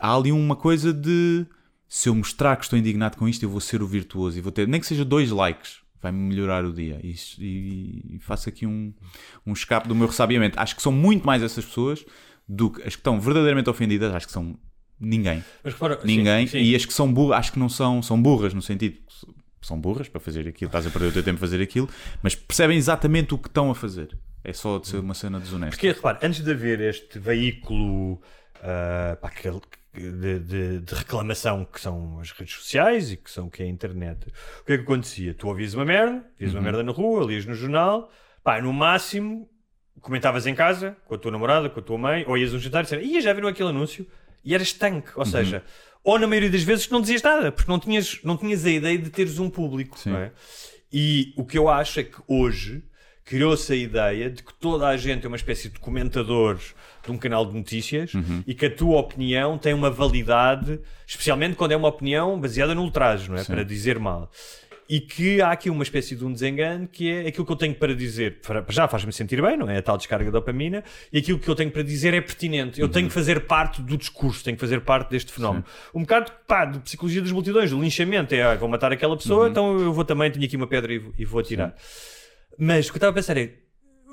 há ali uma coisa de se eu mostrar que estou indignado com isto, eu vou ser o virtuoso e vou ter, nem que seja dois likes, vai-me melhorar o dia. E, e- faço aqui um, um escape do meu ressabiamento. Acho que são muito mais essas pessoas do que as que estão verdadeiramente ofendidas, acho que são ninguém. Mas sim, Ninguém. sim. E as que são burras, acho que não são, são burras no sentido que são burras para fazer aquilo, estás a perder o teu tempo a fazer aquilo, mas percebem exatamente o que estão a fazer. É só de ser uma cena desonesta. Porque, antes de haver este veículo ah, pá, que- de, de- de reclamação que são as redes sociais e que são que é a internet, o que é que acontecia? Tu ouvias uma merda, vias Uhum. uma merda na rua, lias no jornal, pá, no máximo comentavas em casa com a tua namorada, com a tua mãe, ou ias a um jantar e disseram, ia, já viram aquele anúncio? E eras tanque, Uhum. ou seja, ou na maioria das vezes não dizias nada, porque não tinhas, não tinhas a ideia de teres um público, é? E o que eu acho é que hoje criou-se a ideia de que toda a gente é uma espécie de comentador de um canal de notícias Uhum. e que a tua opinião tem uma validade, especialmente quando é uma opinião baseada no ultraje, não é? Para dizer mal. E que há aqui uma espécie de um desengano que é aquilo que eu tenho para dizer, já faz-me sentir bem, não é? A tal descarga de dopamina, e aquilo que eu tenho para dizer é pertinente. Eu tenho que fazer parte do discurso, tenho que fazer parte deste fenómeno. Um bocado, pá, de psicologia das multidões, do linchamento, é, ah, vou matar aquela pessoa, então eu vou também, tenho aqui uma pedra e vou, e vou atirar. Mas o que eu estava a pensar é,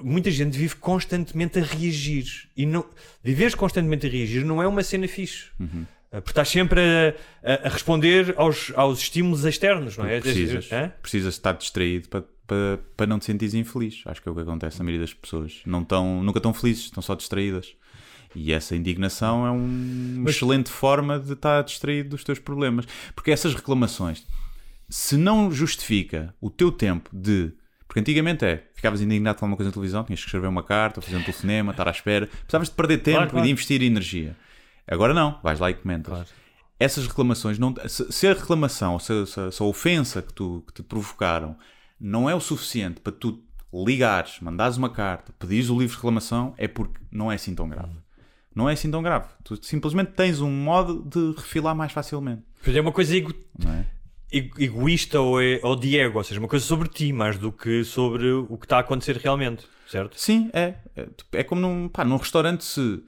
muita gente vive constantemente a reagir. E não, viveres constantemente a reagir não é uma cena fixe. Ah, Porque estás sempre a, a- a responder aos, aos estímulos externos, não é? Precisas, Hã? precisas estar distraído para, para, para não te sentires infeliz. Acho que é o que acontece na maioria das pessoas. Não tão, nunca estão felizes, estão só distraídas. E essa indignação é um- uma excelente forma de estar distraído dos teus problemas. Porque essas reclamações, se não justifica o teu tempo de. Porque antigamente é, ficavas indignado com alguma coisa na televisão, tinhas que escrever uma carta, ou fazer um telefonema, estar à espera. Precisavas de perder tempo Claro, claro. e de investir energia. Agora não, vais lá e comentas. Essas reclamações, não, se, a reclamação, se, se- se a ofensa que, tu, que te provocaram não é o suficiente para tu ligares, mandares uma carta, pedires o livro de reclamação, é porque não é assim tão grave. Não é assim tão grave. Tu simplesmente tens um modo de refilar mais facilmente. Pois É uma coisa ego- Não é? Ego- egoísta ou, é, ou de ego, ou seja, uma coisa sobre ti mais do que sobre o que está a acontecer realmente, certo? Sim, é. É, tipo, é como num, pá, num restaurante se,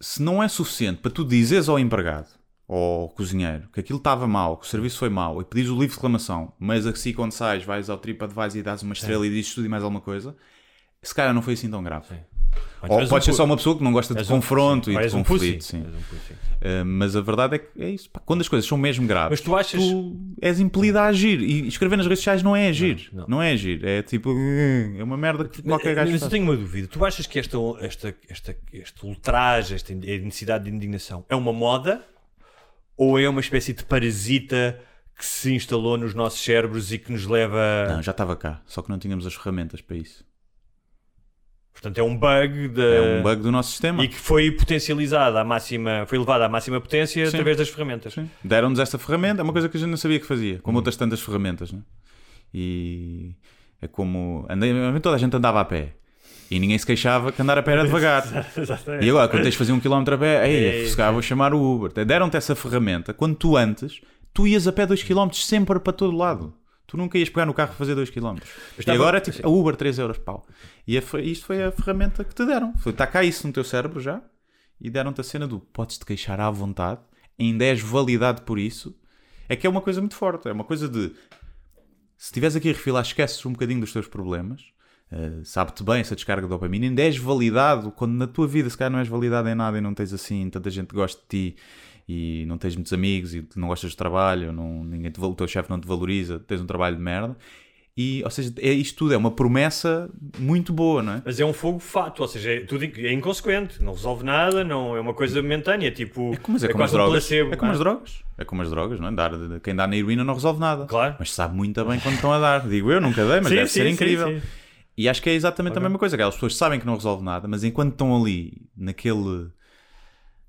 se não é suficiente para tu dizeres ao empregado ao cozinheiro que aquilo estava mal, que o serviço foi mau e pedires o livro de reclamação, mas assim quando sais vais ao TripAdvisor e dás uma estrela e dizes tudo e mais alguma coisa, se calhar não foi assim tão grave. Ou pode um ser só uma pessoa que não gosta de és confronto e de um conflito. sim. Um. Uh, mas a verdade é que é isso. pá, quando as coisas são mesmo graves, Mas tu achas- tu és impelido a agir. E escrever nas redes sociais não é agir. Não, Não, não. é agir. É tipo. "Hum", É uma merda que qualquer gajo Mas eu tenho uma dúvida. Tu achas que esta, esta, esta, este ultraje, esta necessidade de indignação é uma moda ou é uma espécie de parasita que se instalou nos nossos cérebros e que nos leva. Não, já estava cá. Só que não tínhamos as ferramentas para isso. Portanto, é um bug da- É um bug do nosso sistema. e que foi potencializado à máxima, foi levado à máxima potência Sim. através das ferramentas. Deram-nos esta ferramenta, é uma coisa que a gente não sabia que fazia, Hum. como outras tantas ferramentas. Né? E é como. Andei, toda a gente andava a pé e ninguém se queixava que andar a pé era devagar. E agora, quando tens de fazer um quilómetro a pé, É, ei, se calhar vou chamar o Uber. Deram-te essa ferramenta quando tu antes, tu ias a pé 2 km sempre para todo lado. Tu nunca ias pegar no carro fazer 2 km. E estava- agora tipo, a Uber 3 euros, pau. E a isto foi a ferramenta que te deram. Foi, está cá isso no teu cérebro já. E deram-te a cena do podes-te queixar à vontade, ainda és validado por isso. É que é uma coisa muito forte. É uma coisa de se estiveres aqui a refilar, esqueces um bocadinho dos teus problemas. Uh, Sabe-te bem essa descarga de dopamina. Ainda és validado quando na tua vida, se calhar, não és validado em nada e não tens assim tanta gente que gosta de ti e não tens muitos amigos e não gostas de trabalho, não, ninguém te, o teu chefe não te valoriza, tens um trabalho de merda. E, ou seja, é, isto tudo é uma promessa muito boa, não é? Mas é um fogo fato, ou seja, é, tudo é inconsequente, não resolve nada, não é uma coisa momentânea, tipo, É como, mas é como as drogas. placebo. é como as drogas. É como as drogas, não é? Dar, quem dá na heroína não resolve nada. Claro. Mas sabe muito bem quando estão a dar. Digo eu, nunca dei, mas Sim, deve sim, ser incrível. sim. E acho que é exatamente a mesma coisa. Aquelas pessoas sabem que não resolve nada, mas enquanto estão ali naquele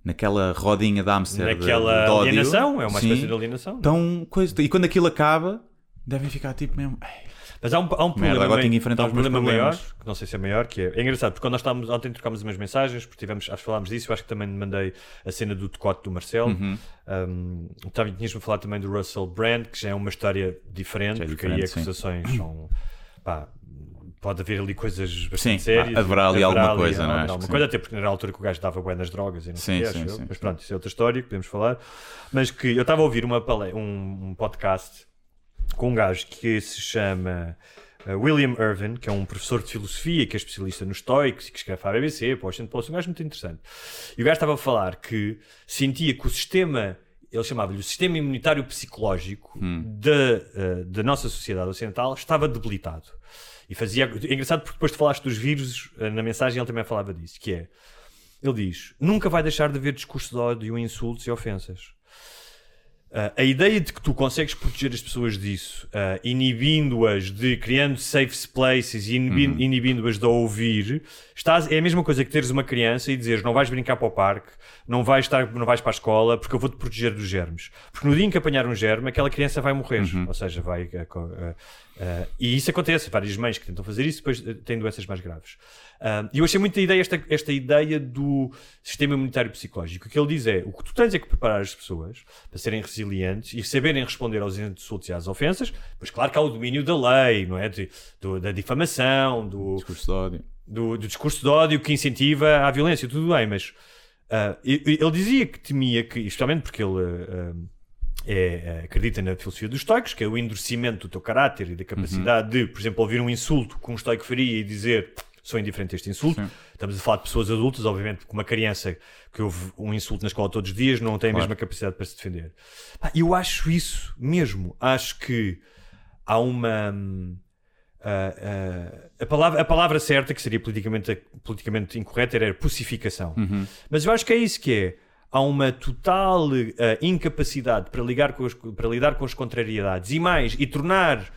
naquela rodinha de hamster de- Naquela de, ódio, alienação, é uma sim, espécie de alienação. Tão coisa, e quando aquilo acaba, devem ficar tipo mesmo. "Ei, Mas há um, há um problema, agora mai- tenho que enfrentar um problema maior, que não sei se é maior, que é, é engraçado, porque quando nós estávamos, ontem trocámos umas mensagens, porque tivemos, acho que falámos disso, eu acho que também mandei a cena do decote do Marcelo, Uhum. um, também tinhas-me falado também do Russell Brand, que já é uma história diferente, é porque aí diferente, acusações são, pá, pode haver ali coisas bastante Sim, sérias. haverá ali alguma coisa, não é? alguma coisa, até porque era a altura que o gajo dava bué nas drogas e não sei Sim, quê, sim, acho sim, Mas pronto, isso é outra história que podemos falar. Mas que eu estava a ouvir uma, pale- um, um podcast com um gajo que se chama uh, William Irvin, que é um professor de filosofia, que é especialista nos estoicos e que escreve para a BBC, para o Washington Post, um gajo muito interessante. E o gajo estava a falar que sentia que o sistema, ele chamava-lhe o sistema imunitário psicológico da, uh, da nossa sociedade ocidental estava debilitado. E fazia. É engraçado porque depois de falaste dos vírus, uh, na mensagem ele também falava disso, que é. Ele diz: nunca vai deixar de haver discurso de ódio, insultos e ofensas. Uh, a ideia de que tu consegues proteger as pessoas disso, uh, inibindo-as de criando safe places e Uhum. inibindo-as de ouvir, estás, é a mesma coisa que teres uma criança e dizeres não vais brincar para o parque, não vais, estar, não vais para a escola porque eu vou-te proteger dos germes. Porque no dia em que apanhar um germe, aquela criança vai morrer. Uhum. Ou seja, vai. uh, uh, uh, e isso acontece. Várias mães que tentam fazer isso depois uh, têm doenças mais graves. Uh, E eu achei muito a ideia, esta, esta ideia do sistema imunitário psicológico. O que ele diz é: o que tu tens é que preparar as pessoas para serem resilientes e saberem responder aos insultos e às ofensas. Pois, claro que há o domínio da lei, não é? De- do- da difamação, do, Discurso de ódio. do, do discurso de ódio que incentiva a violência, tudo bem, mas e ele dizia que temia que, especialmente porque ele ah, é, acredita na filosofia dos estoicos, que é o endurecimento do teu caráter e da capacidade de, por exemplo, ouvir um insulto que um estoico faria e dizer sou indiferente a este insulto. Estamos a falar de pessoas adultas, obviamente, que uma criança que ouve um insulto na escola todos os dias não tem a mesma capacidade para se defender. Eu acho isso mesmo. Acho que há uma. Ah, a, palavra, a palavra certa, que seria politicamente, politicamente incorreta, era pussificação. Mas eu acho que é isso que é. Há uma total ah, incapacidade para, ligar com as- para lidar com as contrariedades e mais, e tornar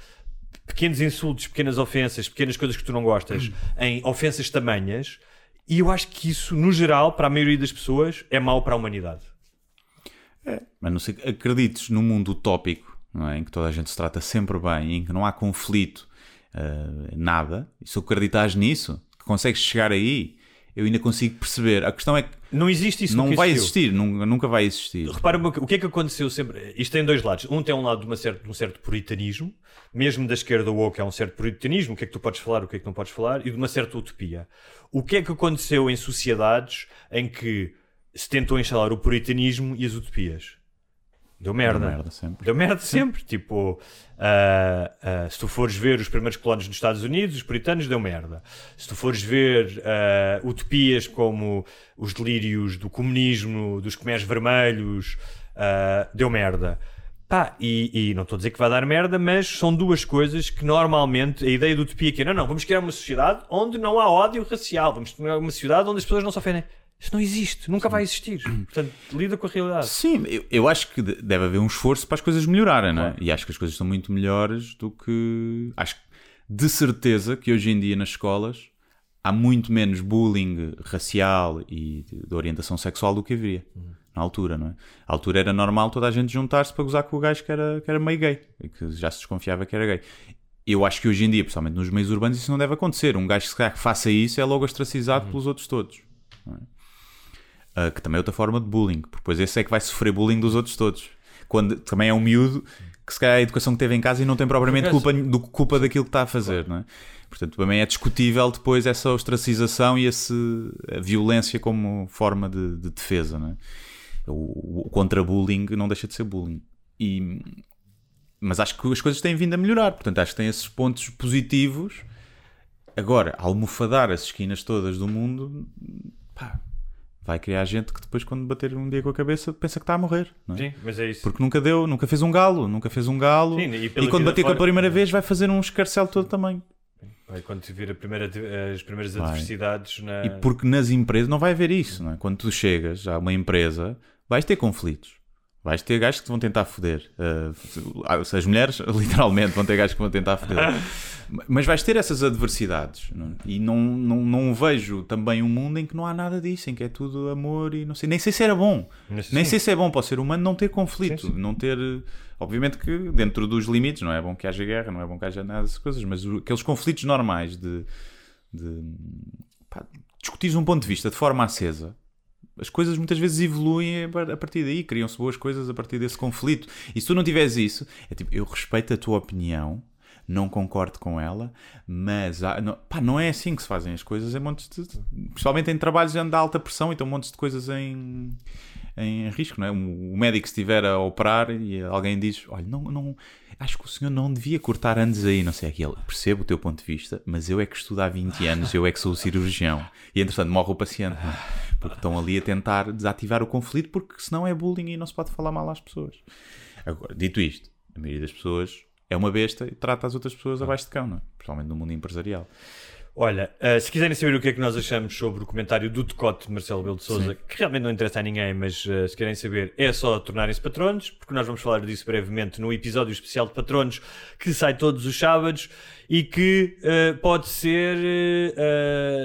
pequenos insultos, pequenas ofensas, pequenas coisas que tu não gostas em ofensas tamanhas. E eu acho que isso, no geral, para a maioria das pessoas, é mau para a humanidade. Mas não sei, acredites num mundo utópico, não é? em que toda a gente se trata sempre bem, em que não há conflito, ah, nada, e se acreditares nisso, que consegues chegar aí, eu ainda consigo perceber. A questão é que Não existe isso não vai existiu. existir, nunca, nunca vai existir. Repara o que é que aconteceu sempre. Isto tem dois lados. Um tem um lado de, uma certa- de um certo puritanismo, mesmo da esquerda woke há um certo puritanismo, o que é que tu podes falar, o que é que não podes falar, e de uma certa utopia. O que é que aconteceu em sociedades em que se tentou instalar o puritanismo e as utopias? Deu merda. Deu merda sempre. Deu merda sempre. Tipo, ah, ah, se tu fores ver os primeiros colónios nos Estados Unidos, os puritanos, deu merda. Se tu fores ver ah, utopias como os delírios do comunismo, dos comércios vermelhos, deu merda. Pá, e, e não estou a dizer que vai dar merda, mas são duas coisas que normalmente a ideia do utopia que é não, não, vamos criar uma sociedade onde não há ódio racial, vamos criar uma sociedade onde as pessoas não se ofendem. Isso não existe, nunca vai existir. Portanto, lida com a realidade. Sim, eu, eu acho que de- deve haver um esforço para as coisas melhorarem, não é? E acho que as coisas estão muito melhores do que. Acho que de certeza que hoje em dia nas escolas há muito menos bullying racial e de, de orientação sexual do que havia na altura, não é? A altura era normal toda a gente juntar-se para gozar com o gajo que era, que era meio gay e que já se desconfiava que era gay. Eu acho que hoje em dia, principalmente nos meios urbanos, isso não deve acontecer. Um gajo que se calhar que faça isso é logo ostracizado pelos outros todos. Uh, que também é outra forma de bullying, porque depois esse é que vai sofrer bullying dos outros todos. Quando também é um miúdo que se calhar é a educação que teve em casa e não tem propriamente culpa, do, culpa daquilo que está a fazer, não é? Portanto, também é discutível depois essa ostracização e esse, a violência como forma de, de defesa, não é? O, o contra-bullying não deixa de ser bullying. E, mas acho que as coisas têm vindo a melhorar, portanto, acho que tem esses pontos positivos. Agora, almofadar as esquinas todas do mundo, pá, vai criar gente que depois, quando bater um dia com a cabeça, pensa que está a morrer. Não é? Sim, mas é isso. Porque nunca deu, nunca fez um galo, nunca fez um galo. Sim, e e, quando bater com a fora- primeira vez, vai fazer um escarcel todo também. Vai quando te vir primeira, as primeiras Vai. adversidades na. E porque nas empresas não vai haver isso, não é? Quando tu chegas a uma empresa, vais ter conflitos. Vais ter gajos que te vão tentar foder. Uh, as mulheres, literalmente, vão ter gajos que vão tentar foder. Mas vais ter essas adversidades. não é? E não, não, não vejo também um mundo em que não há nada disso, em que é tudo amor e não sei. Nem sei se era bom. Nem sim. sei se é bom para o ser humano não ter conflito. Sim, sim. Não ter. Obviamente que dentro dos limites, não é bom que haja guerra, não é bom que haja nada dessas coisas, mas aqueles conflitos normais de. de pá, discutires um ponto de vista de forma acesa. As coisas muitas vezes evoluem a par- a partir daí, criam-se boas coisas a partir desse conflito. E se tu não tiveres isso, é tipo, eu respeito a tua opinião, não concordo com ela, mas há- não, pá, não é assim que se fazem as coisas, é montes de, principalmente em trabalhos onde há alta pressão, então montes de coisas em, em risco, não é? O médico se estiver a operar e alguém diz, olha, não, não, acho que o senhor não devia cortar anos aí, não sei, aquilo. Percebo o teu ponto de vista, mas eu é que estudo há 20 anos, eu é que sou o cirurgião. E entretanto morre o paciente, é? Porque estão ali a tentar desativar o conflito, porque senão é bullying e não se pode falar mal às pessoas. Agora, dito isto, a maioria das pessoas é uma besta e trata as outras pessoas abaixo de cão, não é? Principalmente no mundo empresarial. Olha, uh, se quiserem saber o que é que nós achamos sobre o comentário do decote de Marcelo Belo de Souza, que realmente não interessa a ninguém, mas uh, se querem saber, é só tornarem-se patronos, porque nós vamos falar disso brevemente no episódio especial de patronos que sai todos os sábados e que uh, pode ser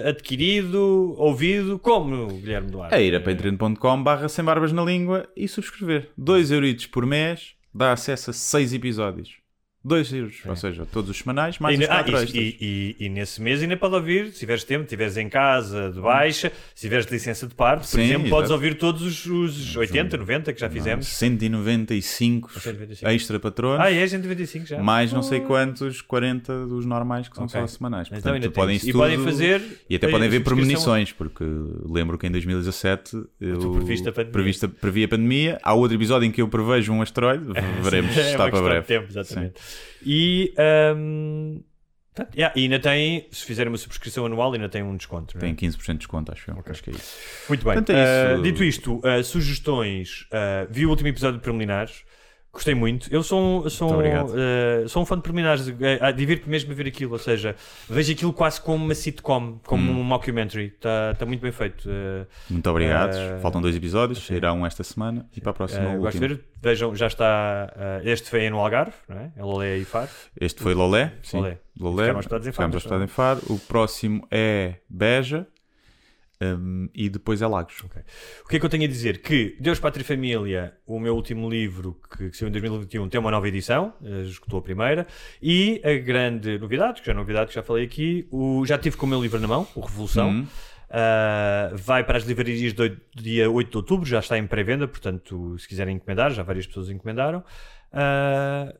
adquirido, ouvido, como Guilherme Duarte. É ir a patreon.com barra sem barbas na língua e subscrever. 2 euritos por mês dá acesso a 6 episódios. 2 euros, ou seja, todos os semanais, mais E, os ah, 4 e- e, e- nesse mês ainda pode ouvir, se tiveres tempo, se tiveres em casa, de baixa, se tiveres de licença de parte, por Sim, exemplo, podes ouvir todos os, os 80, 90 que já fizemos. 195 195. extra patronos. Ah, é 195 já. Mais não sei quantos, 40 dos normais que são Ok. só semanais. Então Portanto, ainda podem E podem fazer E até podem ver premonições, porque lembro que em 2017 eu Tu previste a pandemia. prevista- previ a pandemia. Há outro episódio em que eu prevejo um asteroide. Veremos se É está uma para breve. tempo, exatamente. E, ahm, portanto, yeah, e ainda tem, se fizerem uma subscrição anual, ainda tem um desconto. é? Tem 15% de desconto, acho eu. Acho que é isso. Muito bem. Portanto, é isso. Ah, dito isto, ah, sugestões. ah, vi o último episódio de Preliminares. Gostei muito. Eu sou, um- sou, um, ah, sou um fã de preliminares. Ah, Divirto-me mesmo a ver aquilo. Ou seja, vejo aquilo quase como uma sitcom, como Hum. um mockumentary. Está tá muito bem feito. Ah, Muito obrigado. Faltam dois episódios, sairão esta semana e para a próxima o gosto de último. ver. Vejam, já está. este foi no Algarve, não é? Ela é e Faro. Este foi Lolé. Sim, Lolé. Lolé. Ficaram hospedados em Faro, hospedados em Faro. O próximo é Beja. Hum, e depois é Lagos. Ok. O que é que eu tenho a dizer? Que Deus, Pátria e Família, o meu último livro, que, que saiu em 2021, tem uma nova edição, eh, esgotou a primeira, e a grande novidade, que já é novidade que já falei aqui, o, já tive com o meu livro na mão, o Revolução, Uhum. ah, vai para as livrarias do, do dia 8 de outubro, já está em pré-venda, portanto, se quiserem encomendar, já várias pessoas encomendaram. Ah,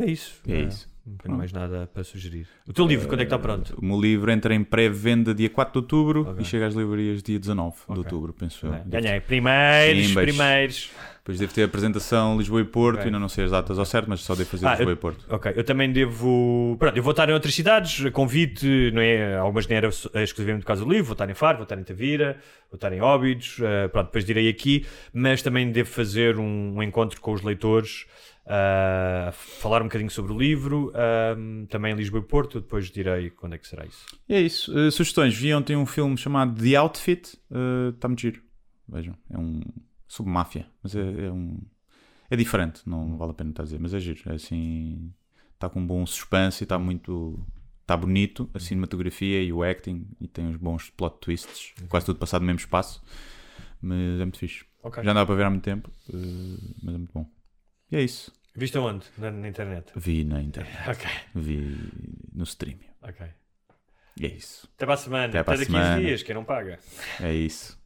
é isso. É Ah, isso. Não tenho mais nada para sugerir. O teu livro, quando é que está pronto? O meu livro entra em pré-venda dia 4 de outubro Ok. e chega às livrarias dia 19 de Ok. outubro, penso eu. Ganhei. Primeiros, Pimbas. primeiros. Depois devo ter a apresentação Lisboa e Porto, Ok. ainda não sei as datas ao certo, mas só devo fazer Ah, Lisboa eu- e Porto. Ok, eu também devo. Pronto, eu vou estar em outras cidades, convite, não é? Algumas nem era exclusivamente por causa do livro, vou estar em Faro, vou estar em Tavira, vou estar em Óbidos, eh, pronto, depois direi aqui, mas também devo fazer um, um encontro com os leitores, ah, falar um bocadinho sobre o livro, ah, também em Lisboa e Porto, depois direi quando é que será isso. É isso. Uh, sugestões. Vi ontem um filme chamado The Outfit. Está muito giro. Vejam. É um. sobre máfia. Mas é, é um. É diferente. Não vale a pena estar a dizer. Mas é giro. É assim. Está com um bom suspense e está muito. Está bonito. A cinematografia e o acting. E tem uns bons plot twists. Quase tudo passado no mesmo espaço. Mas é muito fixe. Ok. Já andava para ver há muito tempo. uh, mas é muito bom. E é isso. Viste aonde? Na, na internet? Vi na internet. Ok, Vi no stream. ok. E é isso. Até para a semana. Até para a daqui a 15 semana. dias, quem não paga. É isso.